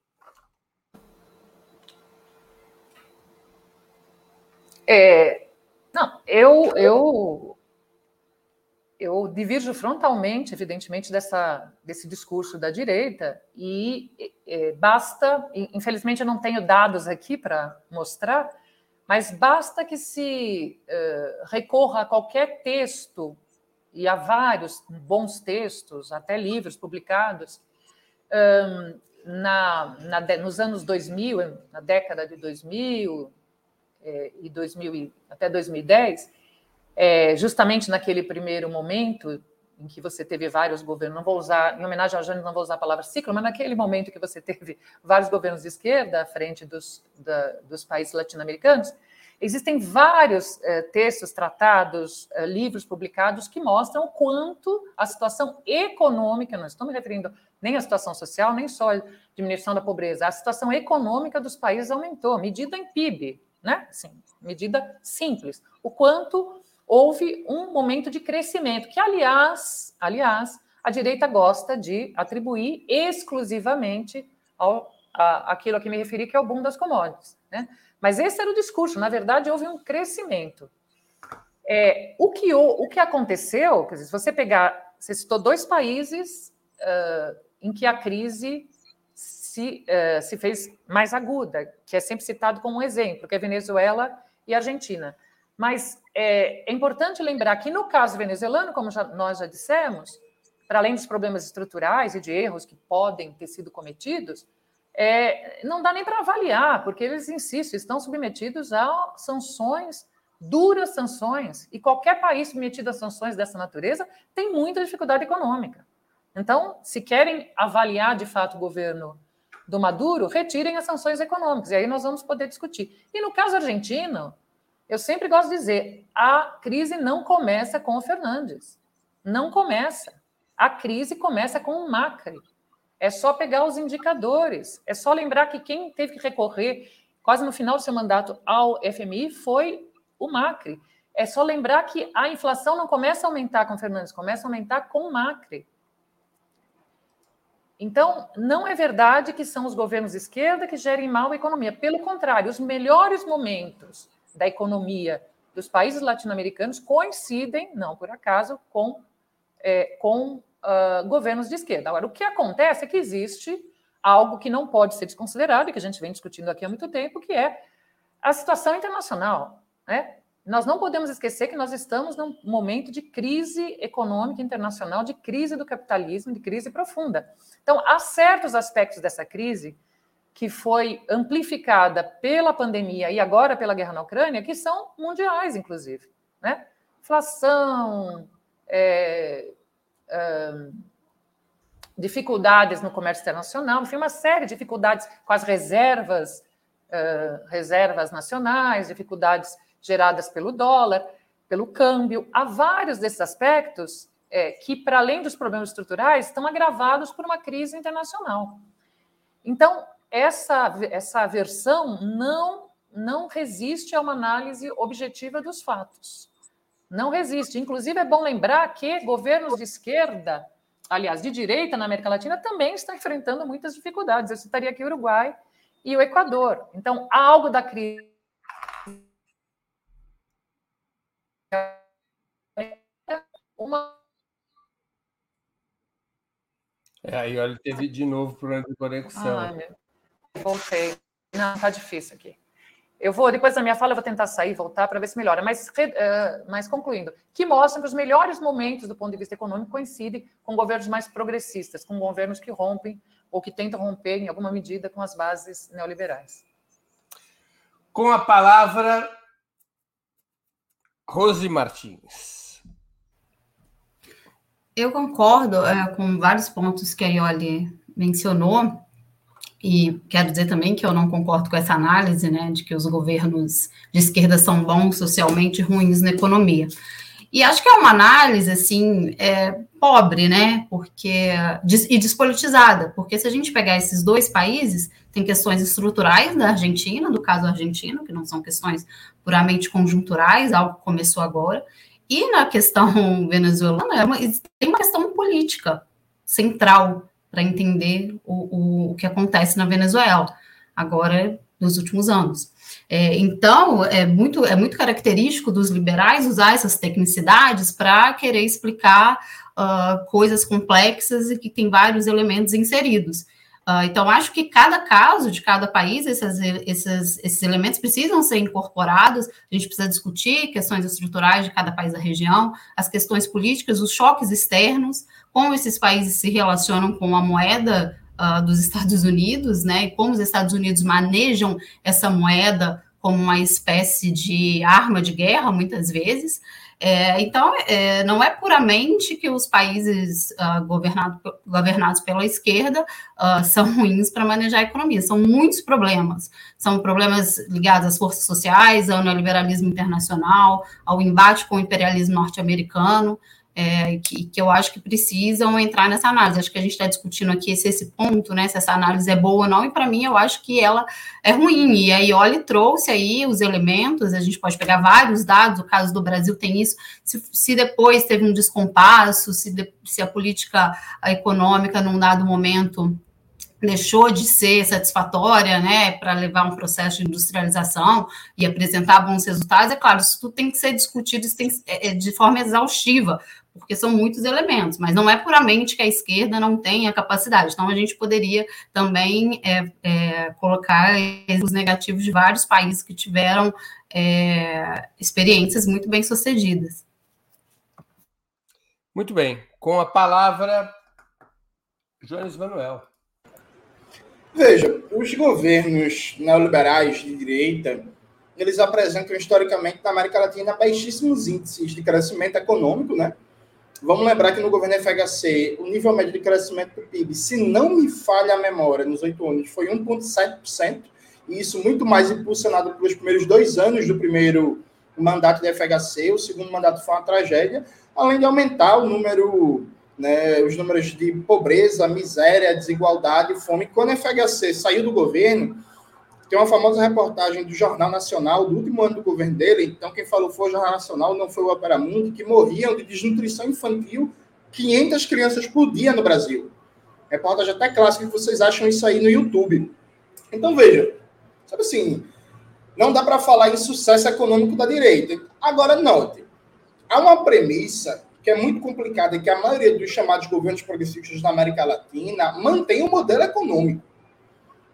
É, não, eu, eu, eu divirjo frontalmente, evidentemente, dessa, desse discurso da direita, e é, basta, infelizmente eu não tenho dados aqui para mostrar, mas basta que se uh, recorra a qualquer texto, e há vários bons textos, até livros publicados, um, na, na, nos anos 2000, na década de 2000, é, e 2000 até 2010, é, justamente naquele primeiro momento em que você teve vários governos, não vou usar, em homenagem ao Jânio, não vou usar a palavra ciclo, mas naquele momento que você teve vários governos de esquerda à frente dos, da, dos países latino-americanos, existem vários é, textos, tratados, é, livros publicados que mostram o quanto a situação econômica, não estou me referindo nem à situação social, nem só à diminuição da pobreza, a situação econômica dos países aumentou, medida em PIB, né? Assim, medida simples. O quanto houve um momento de crescimento, que, aliás, aliás, a direita gosta de atribuir exclusivamente ao a, aquilo a que me referi, que é o boom das commodities. Né? Mas esse era o discurso. Na verdade, houve um crescimento. É, o, que, o, o que aconteceu, quer dizer, se você pegar, você citou dois países uh, em que a crise se, uh, se fez mais aguda, que é sempre citado como um exemplo, que é Venezuela e Argentina. Mas é, é importante lembrar que, no caso venezuelano, como já, nós já dissemos, para além dos problemas estruturais e de erros que podem ter sido cometidos, é, não dá nem para avaliar, porque eles, insisto, estão submetidos a sanções, duras sanções, e qualquer país submetido a sanções dessa natureza tem muita dificuldade econômica. Então, se querem avaliar de fato o governo do Maduro, retirem as sanções econômicas, e aí nós vamos poder discutir. E no caso argentino, eu sempre gosto de dizer, a crise não começa com o Fernandes. Não começa. A crise começa com o Macri. É só pegar os indicadores. É só lembrar que quem teve que recorrer quase no final do seu mandato ao FMI foi o Macri. É só lembrar que a inflação não começa a aumentar com o Fernandes, começa a aumentar com o Macri. Então, não é verdade que são os governos de esquerda que gerem mal a economia. Pelo contrário, os melhores momentos da economia dos países latino-americanos coincidem, não por acaso, com, é, com uh, governos de esquerda. Agora, o que acontece é que existe algo que não pode ser desconsiderado e que a gente vem discutindo aqui há muito tempo, que é a situação internacional. Né? Nós não podemos esquecer que nós estamos num momento de crise econômica internacional, de crise do capitalismo, de crise profunda. Então, há certos aspectos dessa crise que foi amplificada pela pandemia e agora pela guerra na Ucrânia, que são mundiais, inclusive. Né? Inflação, é, é, dificuldades no comércio internacional, enfim, uma série de dificuldades com as reservas, é, reservas nacionais, dificuldades geradas pelo dólar, pelo câmbio. Há vários desses aspectos é, que, para além dos problemas estruturais, estão agravados por uma crise internacional. Então, essa, essa versão não, não resiste a uma análise objetiva dos fatos. Não resiste. Inclusive, é bom lembrar que governos de esquerda, aliás, de direita na América Latina, também estão enfrentando muitas dificuldades. Eu citaria aqui o Uruguai e o Equador. Então, há algo da crise. Uma é, aí olha, teve de novo problema de conexão. Ai, Voltei. Não, tá difícil aqui. Eu vou, depois da minha fala, eu vou tentar sair, voltar para ver se melhora. Mas, uh, mas concluindo, que mostram que os melhores momentos do ponto de vista econômico coincidem com governos mais progressistas, com governos que rompem ou que tentam romper, em alguma medida, com as bases neoliberais. Com a palavra, Rose Martins. Eu concordo é, com vários pontos que a Ioli mencionou. E quero dizer também que eu não concordo com essa análise, né, de que os governos de esquerda são bons socialmente ruins na economia. E acho que é uma análise, assim, é, pobre, né, porque, e despolitizada, porque se a gente pegar esses dois países, tem questões estruturais da Argentina, do caso argentino, que não são questões puramente conjunturais, algo que começou agora, e na questão venezuelana, é tem uma questão política central, para entender o, o, o, que acontece na Venezuela, agora nos últimos anos. É, então, é muito, é muito característico dos liberais usar essas tecnicidades para querer explicar uh, coisas complexas e que tem vários elementos inseridos. Uh, então, acho que cada caso de cada país, esses, esses, esses elementos precisam ser incorporados. A gente precisa discutir questões estruturais de cada país da região, as questões políticas, os choques externos, como esses países se relacionam com a moeda uh, dos Estados Unidos, né? E como os Estados Unidos manejam essa moeda como uma espécie de arma de guerra, muitas vezes. É, então, é, não é puramente que os países uh, governado, governados pela esquerda uh, são ruins para manejar a economia, são muitos problemas. São problemas ligados às forças sociais, ao neoliberalismo internacional, ao embate com o imperialismo norte-americano é, que, que, eu acho que precisam entrar nessa análise. Acho que a gente está discutindo aqui esse, ponto, né? Se essa análise é boa ou não, e para mim eu acho que ela é ruim. E aí, Oli trouxe aí os elementos, a gente pode pegar vários dados, o caso do Brasil tem isso. Se, se depois teve um descompasso, se, de, se a política econômica num dado momento deixou de ser satisfatória, né, para levar um processo de industrialização e apresentar bons resultados, é claro, isso tudo tem que ser discutido tem, é, é, de forma exaustiva, porque são muitos elementos, mas não é puramente que a esquerda não tenha capacidade. Então, a gente poderia também é, é, colocar os negativos de vários países que tiveram é, experiências muito bem sucedidas. Muito bem. Com a palavra, Jones Manuel. Veja, os governos neoliberais de direita, eles apresentam historicamente na América Latina baixíssimos índices de crescimento econômico, né? Vamos lembrar que no governo FHC, o nível médio de crescimento do PIB, se não me falha a memória, nos oito anos, foi 1,7%, e isso muito mais impulsionado pelos primeiros dois anos do primeiro mandato do FHC, o segundo mandato foi uma tragédia, além de aumentar o número né, os números de pobreza, miséria, desigualdade, fome. Quando a FHC saiu do governo, tem uma famosa reportagem do Jornal Nacional, do último ano do governo dele, então quem falou foi o Jornal Nacional, não foi o Opera Mundi, que morriam de desnutrição infantil 500 crianças por dia no Brasil. Reportagem até clássica vocês acham isso aí no YouTube. Então veja, sabe assim, não dá para falar em sucesso econômico da direita. Agora, note, há uma premissa que é muito complicado, e que a maioria dos chamados governos progressistas da América Latina mantém o um modelo econômico.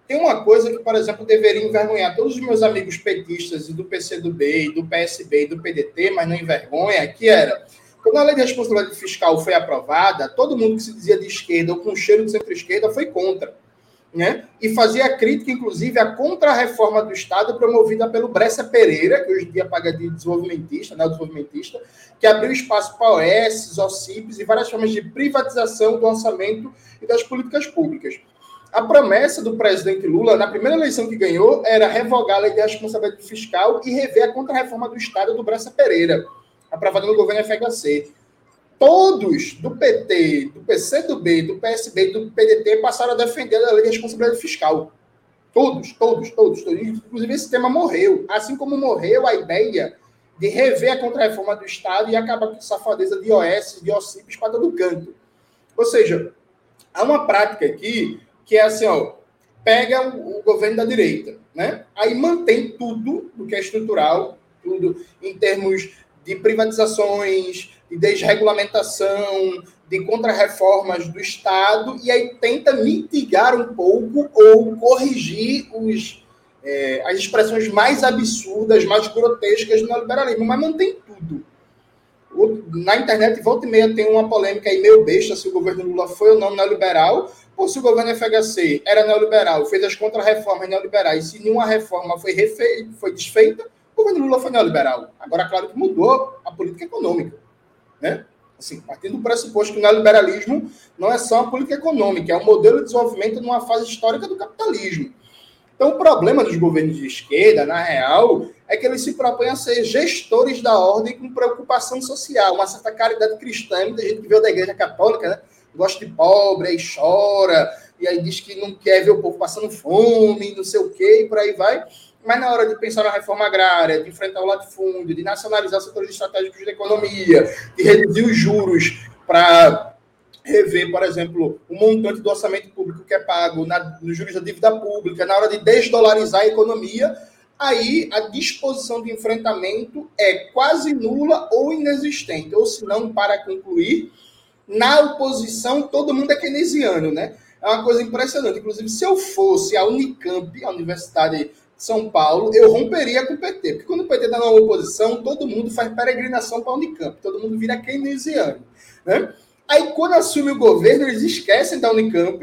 Tem uma coisa que, por exemplo, deveria envergonhar todos os meus amigos petistas e do PCdoB, e do PSB e do PDT, mas não envergonha, que era, quando a lei de responsabilidade fiscal foi aprovada, todo mundo que se dizia de esquerda ou com cheiro de centro-esquerda foi contra né? e fazia crítica, inclusive, à contra-reforma do Estado promovida pelo Bressa Pereira, que hoje em dia paga de desenvolvimentista, né, desenvolvimentista, que abriu espaço para OS, OCIPs e várias formas de privatização do orçamento e das políticas públicas. A promessa do presidente Lula, na primeira eleição que ganhou, era revogar a lei de responsabilidade fiscal e rever a contra-reforma do Estado do Bressa Pereira, aprovada no governo FHC. todos do PT, do PCdoB, do PSB do PDT passaram a defender a lei de responsabilidade fiscal. Todos, todos, todos, todos. Inclusive, esse tema morreu. Assim como morreu a ideia de rever a contrarreforma do Estado e acabar com safadeza de OS, de OCIPs para todo canto. Ou seja, há uma prática aqui que é assim, ó, pega o, o governo da direita, né? Aí mantém tudo do que é estrutural, tudo em termos de privatizações, de desregulamentação, de contrarreformas do Estado, e aí tenta mitigar um pouco ou corrigir os, é, as expressões mais absurdas, mais grotescas do neoliberalismo, mas mantém tudo. Na internet, volta e meia, tem uma polêmica aí meio besta se o governo Lula foi ou não neoliberal, ou se o governo FHC era neoliberal, fez as contrarreformas neoliberais, se nenhuma reforma foi, foi desfeita, o governo Lula foi neoliberal. Agora, claro que mudou a política econômica. Né? Assim, partindo do pressuposto que o neoliberalismo não é só uma política econômica, é um modelo de desenvolvimento numa fase histórica do capitalismo. Então, o problema dos governos de esquerda, na real, é que eles se propõem a ser gestores da ordem com preocupação social, uma certa caridade cristã. Muita gente que veio da igreja católica, né? Gosta de pobre, aí chora, e aí diz que não quer ver o povo passando fome, não sei o quê, e por aí vai mas na hora de pensar na reforma agrária, de enfrentar o latifúndio, de nacionalizar setores estratégicos da economia, de reduzir os juros para rever, por exemplo, o montante do orçamento público que é pago na, nos juros da dívida pública, na hora de desdolarizar a economia, aí a disposição de enfrentamento é quase nula ou inexistente. Ou se não, para concluir, na oposição todo mundo é keynesiano, né? É uma coisa impressionante. Inclusive, se eu fosse a Unicamp, a Universidade são Paulo, eu romperia com o PT. Porque quando o PT está na oposição, todo mundo faz peregrinação para a Unicamp, todo mundo vira keynesiano. Né? Aí, quando assume o governo, eles esquecem da Unicamp,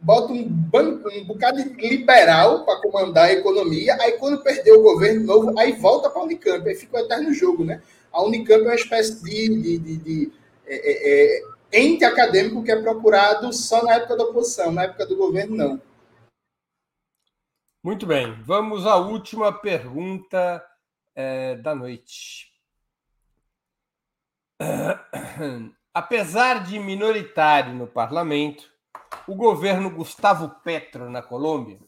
botam um, banco, um bocado liberal para comandar a economia, aí quando perdeu o governo novo, aí volta para a Unicamp, aí fica o eterno jogo. Né? A Unicamp é uma espécie de, de, de, de é, é, é, ente acadêmico que é procurado só na época da oposição, na época do governo, não. Muito bem, vamos à última pergunta é, da noite. Apesar de minoritário no parlamento, o governo Gustavo Petro na Colômbia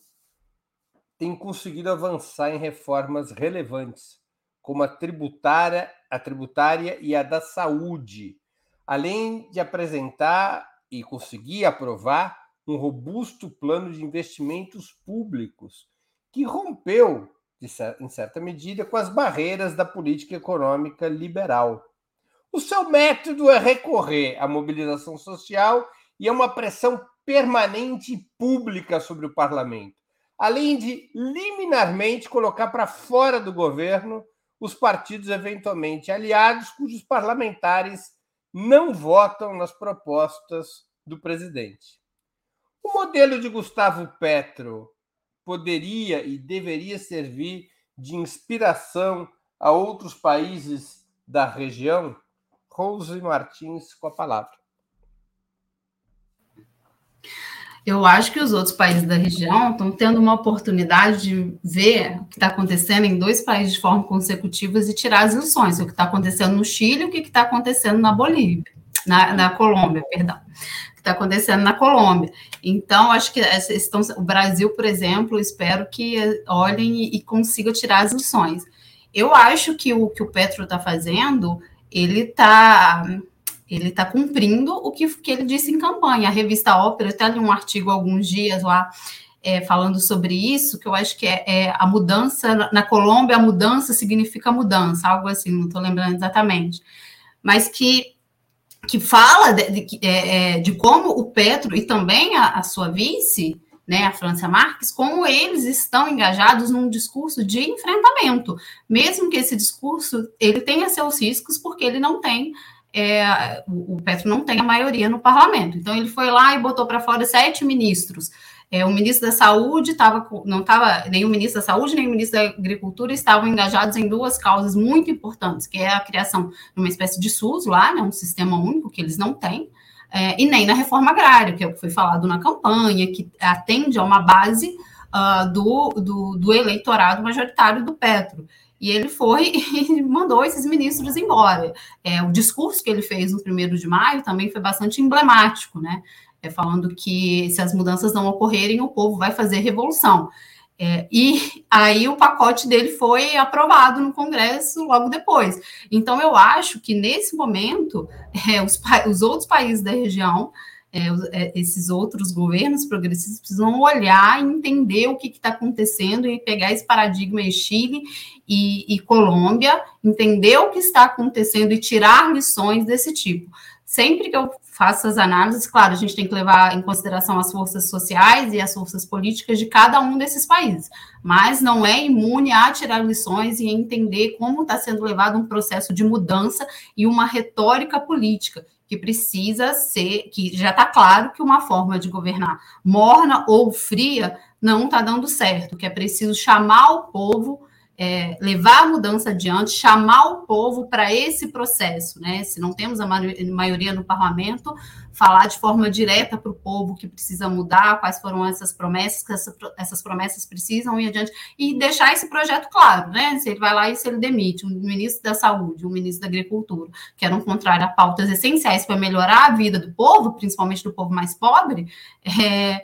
tem conseguido avançar em reformas relevantes, como a tributária, a tributária e a da saúde, além de apresentar e conseguir aprovar um robusto plano de investimentos públicos que rompeu, em certa medida, com as barreiras da política econômica liberal. O seu método é recorrer à mobilização social e a uma pressão permanente e pública sobre o parlamento, além de liminarmente colocar para fora do governo os partidos eventualmente aliados cujos parlamentares não votam nas propostas do presidente. O modelo de Gustavo Petro poderia e deveria servir de inspiração a outros países da região? Rose Martins com a palavra. Eu acho que os outros países da região estão tendo uma oportunidade de ver o que está acontecendo em dois países de forma consecutiva e tirar as lições. O que está acontecendo no Chile e o que está acontecendo na Bolívia, na, na Colômbia, perdão que está acontecendo na Colômbia. Então, acho que estão, o Brasil, por exemplo, espero que olhem e, e consigam tirar as lições. Eu acho que o que o Petro está fazendo, ele está ele está cumprindo o que, que ele disse em campanha. A revista Ópera, até li um artigo há alguns dias lá é, falando sobre isso, que eu acho que é, é, a mudança na Colômbia, a mudança significa mudança, algo assim, não estou lembrando exatamente. Mas que que fala de, de, é, é, de, como o Petro e também a, a, sua vice, né, a França Marques, como eles estão engajados num discurso de enfrentamento, mesmo que esse discurso ele tenha seus riscos, porque ele não tem é, o Petro não tem a maioria no parlamento. Então ele foi lá e botou para fora sete ministros. É, o ministro da Saúde estava, não estava, nem o ministro da Saúde, nem o ministro da Agricultura estavam engajados em duas causas muito importantes, que é a criação de uma espécie de SUS lá, né, um sistema único que eles não têm, é, e nem na reforma agrária, que é o que foi falado na campanha, que atende a uma base uh, do, do, do, eleitorado majoritário do Petro. e ele foi e mandou esses ministros embora. É, o discurso que ele fez no primeiro de maio também foi bastante emblemático, né? É, falando que se as mudanças não ocorrerem, o povo vai fazer revolução. É, e aí o pacote dele foi aprovado no Congresso logo depois. Então eu acho que nesse momento é, os, os outros países da região é, é, esses outros governos progressistas precisam olhar e entender o que está acontecendo e pegar esse paradigma em Chile e, e Colômbia, entender o que está acontecendo e tirar lições desse tipo. Sempre que eu faço as análises, claro, a gente tem que levar em consideração as forças sociais e as forças políticas de cada um desses países, mas não é imune a tirar lições e entender como está sendo levado um processo de mudança e uma retórica política que precisa ser, que já está claro que uma forma de governar morna ou fria não está dando certo, que é preciso chamar o povo é, levar a mudança adiante, chamar o povo para esse processo, né? Se não temos a maioria no parlamento, falar de forma direta para o povo que precisa mudar, quais foram essas promessas, que essa, essas promessas precisam ir adiante, e deixar esse projeto claro, né? Se ele vai lá e se ele demite um ministro da Saúde, um ministro da Agricultura, que eram contrário a pautas essenciais para melhorar a vida do povo, principalmente do povo mais pobre, é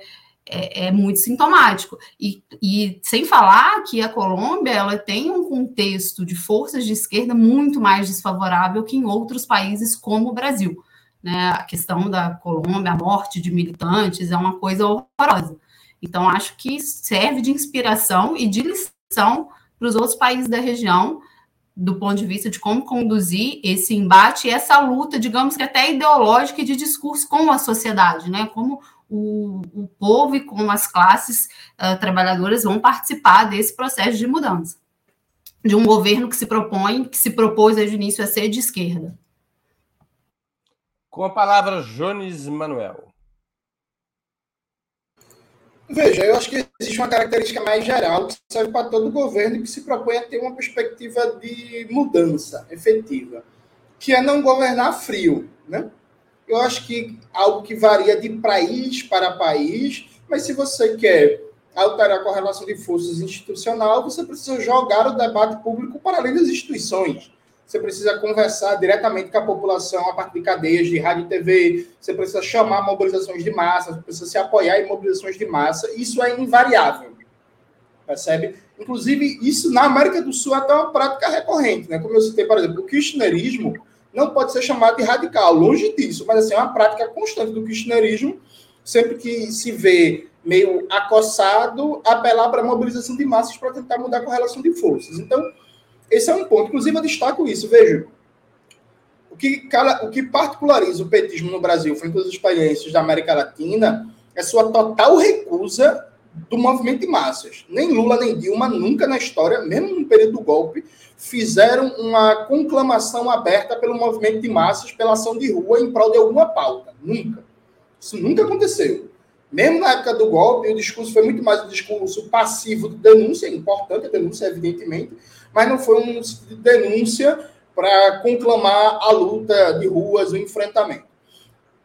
é, é, muito sintomático. E, e sem falar que a Colômbia ela tem um contexto de forças de esquerda muito mais desfavorável que em outros países como o Brasil. Né? A questão da Colômbia, a morte de militantes, é uma coisa horrorosa. Então, acho que serve de inspiração e de lição para os outros países da região, do ponto de vista de como conduzir esse embate e essa luta, digamos que até ideológica e de discurso com a sociedade, né? Como o, o povo e como as classes uh, trabalhadoras vão participar desse processo de mudança de um governo que se propõe, que se propôs desde o início a ser de esquerda. Com a palavra, Jones Manuel. Veja, eu acho que existe uma característica mais geral que serve para todo governo e que se propõe a ter uma perspectiva de mudança efetiva, que é não governar frio, né? Eu acho que algo que varia de país para país, mas se você quer alterar a correlação de forças institucional, você precisa jogar o debate público para além das instituições. Você precisa conversar diretamente com a população a partir de cadeias de rádio e TV. Você precisa chamar mobilizações de massa, você precisa se apoiar em mobilizações de massa. Isso é invariável. Percebe? Inclusive, isso na América do Sul é até uma prática recorrente. Né? Como eu citei, por exemplo, o kirchnerismo não pode ser chamado de radical, longe disso, mas assim, é uma prática constante do kirchnerismo, sempre que se vê meio acossado, apelar para a mobilização de massas para tentar mudar a correlação de forças. Então, esse é um ponto. Inclusive, eu destaco isso. Veja, o que, o que particulariza o petismo no Brasil, frente às experiências da América Latina, é sua total recusa do movimento de massas. Nem Lula nem Dilma nunca na história, mesmo no período do golpe, fizeram uma conclamação aberta pelo movimento de massas, pela ação de rua em prol de alguma pauta. Nunca. Isso nunca aconteceu. Mesmo na época do golpe, o discurso foi muito mais um discurso passivo de denúncia, importante a denúncia, evidentemente, mas não foi um de denúncia para conclamar a luta de ruas, o enfrentamento.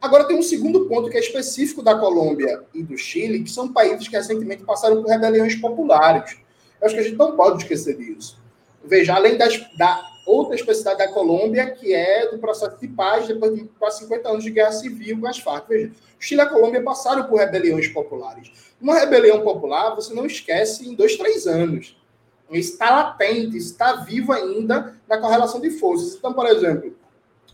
Agora tem um segundo ponto que é específico da Colômbia e do Chile, que são países que recentemente passaram por rebeliões populares. Eu acho que a gente não pode esquecer disso. Veja, além das, da outra especificidade da Colômbia, que é do processo de paz depois de quase 50 anos de guerra civil com as Farc. Veja, Chile e a Colômbia passaram por rebeliões populares. Uma rebelião popular, você não esquece em dois, três anos. Está latente, está vivo ainda na correlação de forças. Então, por exemplo,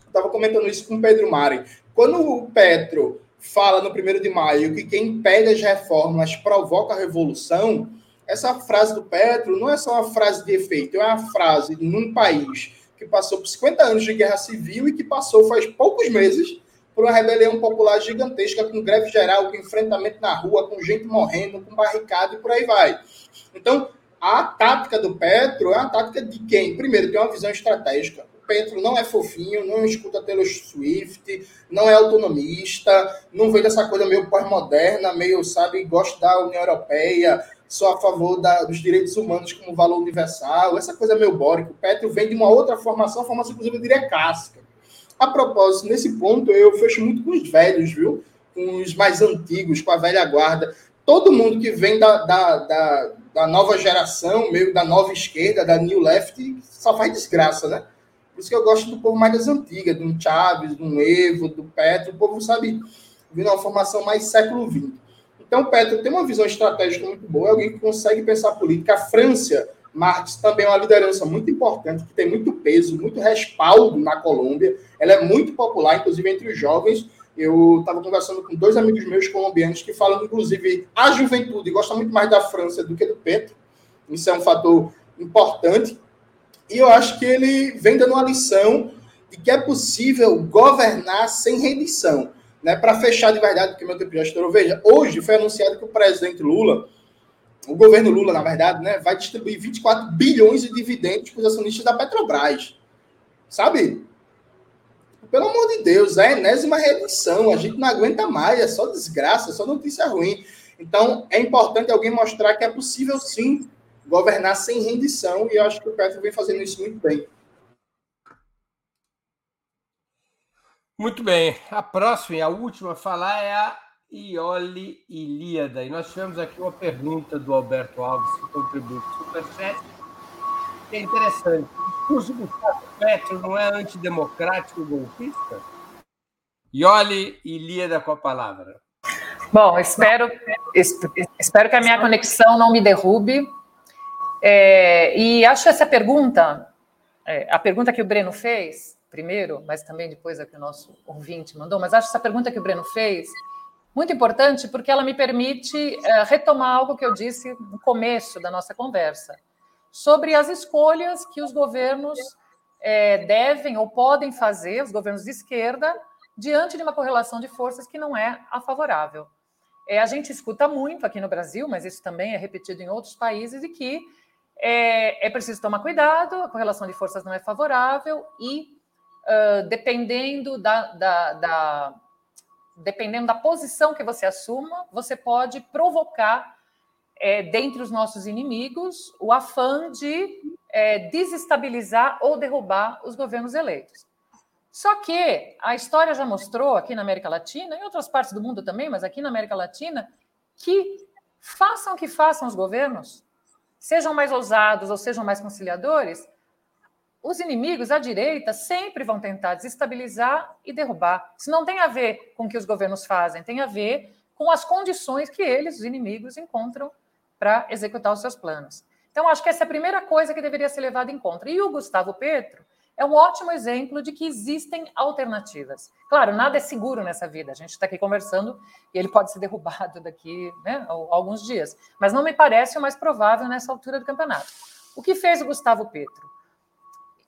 estava comentando isso com o Pedro Mari. Quando o Petro fala no 1 de maio que quem impede as reformas provoca a revolução, essa frase do Petro não é só uma frase de efeito, é uma frase num país que passou por 50 anos de guerra civil e que passou faz poucos meses por uma rebelião popular gigantesca, com greve geral, com enfrentamento na rua, com gente morrendo, com barricada e por aí vai. Então, a tática do Petro é uma tática de quem? Primeiro, tem uma visão estratégica. Petro não é fofinho, não escuta Taylor Swift, não é autonomista, não vem dessa coisa meio pós-moderna, meio, sabe, gosta da União Europeia, só a favor da, dos direitos humanos como valor universal, essa coisa meio bórica. O Petro vem de uma outra formação, formação, inclusive, eu diria clássica. A propósito, nesse ponto, eu fecho muito com os velhos, viu? Com os mais antigos, com a velha guarda. Todo mundo que vem da, da, da da nova geração, meio da nova esquerda, da New Left, só faz desgraça, né? Por isso que eu gosto do povo mais das antigas, do Chaves, do Evo, do Petro. O povo sabe vir uma formação mais século XX. Então, Petro tem uma visão estratégica muito boa, é alguém que consegue pensar política. A França, Marx, também é uma liderança muito importante, que tem muito peso, muito respaldo na Colômbia. Ela é muito popular, inclusive entre os jovens. Eu estava conversando com dois amigos meus colombianos que falam, inclusive, a juventude gosta muito mais da França do que do Petro. Isso é um fator importante. E eu acho que ele vem dando uma lição de que é possível governar sem rendição. Né? Para fechar de verdade, porque meu tempo já estourou, veja, hoje foi anunciado que o presidente Lula, o governo Lula, na verdade, né, vai distribuir 24 bilhões de dividendos para os acionistas da Petrobras. Sabe? Pelo amor de Deus, é a enésima redução, a gente não aguenta mais, é só desgraça, é só notícia ruim. Então, é importante alguém mostrar que é possível sim governar sem rendição, e eu acho que o Petro vem fazendo isso muito bem. Muito bem. A próxima e a última a falar é a Ioli Ilíada. E nós tivemos aqui uma pergunta do Alberto Alves, que contribuiu com o Superchat, que é interessante. O discurso do Petro não é antidemocrático golpista? Ioli Ilíada com a palavra. Bom, espero, espero que a minha conexão não me derrube. É, e acho essa pergunta, é, a pergunta que o Breno fez, primeiro, mas também depois a que o nosso ouvinte mandou, mas acho essa pergunta que o Breno fez muito importante porque ela me permite é, retomar algo que eu disse no começo da nossa conversa, sobre as escolhas que os governos é, devem ou podem fazer, os governos de esquerda, diante de uma correlação de forças que não é a favorável. É, a gente escuta muito aqui no Brasil, mas isso também é repetido em outros países, e que é, é preciso tomar cuidado, a correlação de forças não é favorável e, uh, dependendo da, da, da, dependendo da posição que você assuma, você pode provocar é, dentre os nossos inimigos o afã de é, desestabilizar ou derrubar os governos eleitos. Só que a história já mostrou aqui na América Latina, em outras partes do mundo também, mas aqui na América Latina, que façam o que façam os governos, sejam mais ousados ou sejam mais conciliadores, os inimigos, à direita, sempre vão tentar desestabilizar e derrubar. Isso não tem a ver com o que os governos fazem, tem a ver com as condições que eles, os inimigos, encontram para executar os seus planos. Então, acho que essa é a primeira coisa que deveria ser levada em conta. E o Gustavo Petro é um ótimo exemplo de que existem alternativas. Claro, nada é seguro nessa vida. A gente está aqui conversando e ele pode ser derrubado daqui né, a alguns dias. Mas não me parece o mais provável nessa altura do campeonato. O que fez o Gustavo Petro?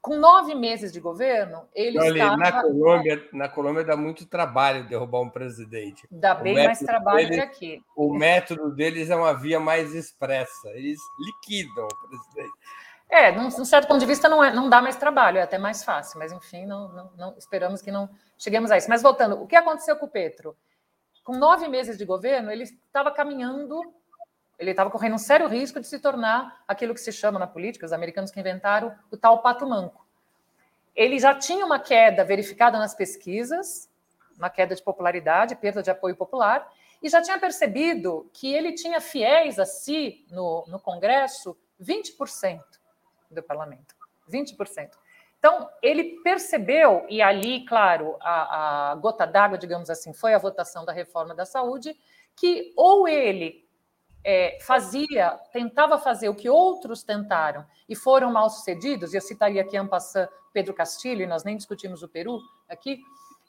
Com nove meses de governo, ele Olha, estava... Na Colômbia, na Colômbia dá muito trabalho derrubar um presidente. Dá bem mais trabalho deles, que aqui. O método deles é uma via mais expressa. Eles liquidam o presidente. É, num, num, certo ponto de vista não, é, não dá mais trabalho, é até mais fácil, mas enfim, não, não, não, esperamos que não cheguemos a isso. Mas voltando, o que aconteceu com o Petro? Com nove meses de governo, ele estava caminhando, ele estava correndo um sério risco de se tornar aquilo que se chama na política, os americanos que inventaram o tal pato manco. Ele já tinha uma queda verificada nas pesquisas, uma queda de popularidade, perda de apoio popular, e já tinha percebido que ele tinha fiéis a si no, no Congresso 20% do parlamento, 20%. Então, ele percebeu, e ali, claro, a, a gota d'água, digamos assim, foi a votação da reforma da saúde, que ou ele é, fazia, tentava fazer o que outros tentaram e foram mal sucedidos, e eu citaria aqui Ampassan Pedro Castilho, e nós nem discutimos o Peru aqui,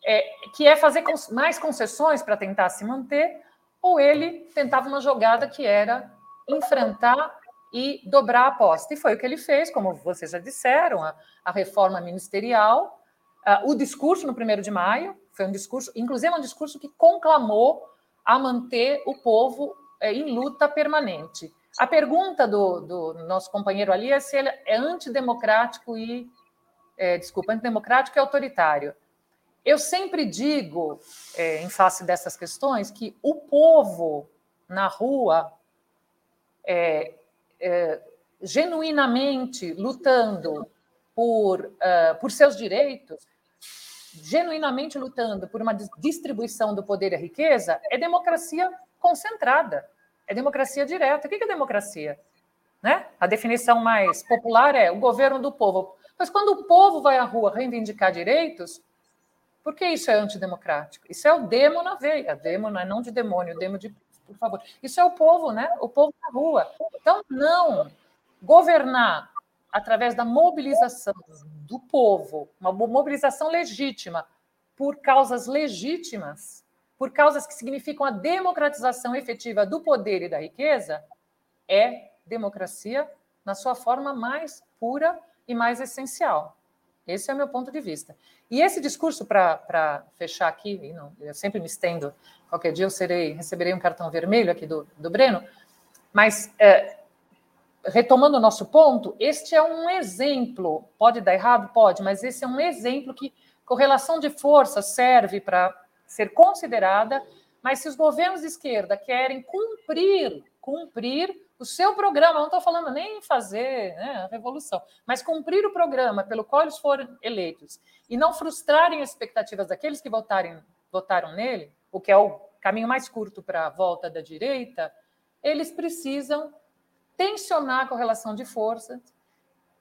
é, que é fazer mais concessões para tentar se manter, ou ele tentava uma jogada que era enfrentar e dobrar a aposta. E foi o que ele fez, como vocês já disseram, a, a reforma ministerial, o discurso no primeiro de maio, foi um discurso, inclusive um discurso que conclamou a manter o povo é, em luta permanente. A pergunta do, do, nosso companheiro ali é se ele é antidemocrático e, é, desculpa, antidemocrático e autoritário. Eu sempre digo, é, em face dessas questões, que o povo na rua é, é, genuinamente lutando por, uh, por seus direitos, genuinamente lutando por uma distribuição do poder e a riqueza, é democracia concentrada, é democracia direta. O que é democracia? Né? A definição mais popular é o governo do povo. Mas quando o povo vai à rua reivindicar direitos, por que isso é antidemocrático? Isso é o demo na veia. Demo não é não de demônio, demo de por favor. Isso é o povo, né? O povo na rua. Então, não governar através da mobilização do povo, uma mobilização legítima, por causas legítimas, por causas que significam a democratização efetiva do poder e da riqueza, é democracia na sua forma mais pura e mais essencial. Esse é o meu ponto de vista. E esse discurso, para fechar aqui, eu sempre me estendo, qualquer dia eu serei, receberei um cartão vermelho aqui do, do Breno, mas é, retomando o nosso ponto, este é um exemplo, pode dar errado? Pode, mas esse é um exemplo que correlação de força serve para ser considerada, mas se os governos de esquerda querem cumprir, cumprir o seu programa, não estou falando nem em fazer né, a revolução, mas cumprir o programa pelo qual eles foram eleitos e não frustrarem as expectativas daqueles que votarem, votaram nele, o que é o caminho mais curto para a volta da direita, eles precisam tensionar a correlação de forças,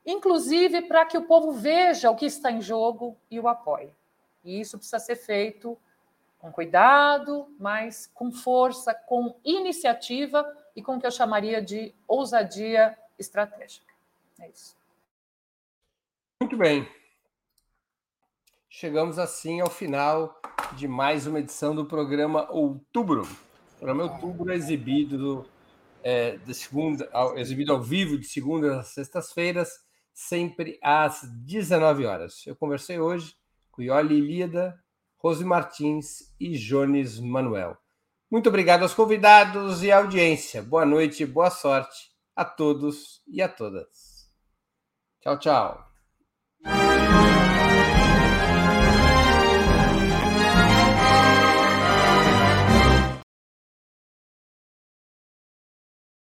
inclusive para que o povo veja o que está em jogo e o apoie. E isso precisa ser feito com cuidado, mas com força, com iniciativa e com o que eu chamaria de ousadia estratégica. É isso. Muito bem. Chegamos assim ao final de mais uma edição do programa Outubro. O programa Outubro é exibido, é, de segunda, exibido ao vivo de segunda a sextas-feiras, sempre às 19 horas. Eu conversei hoje com Ioli Ilíada, Rose Martins e Jones Manuel. Muito obrigado aos convidados e à audiência. Boa noite boa sorte a todos e a todas. Tchau, tchau.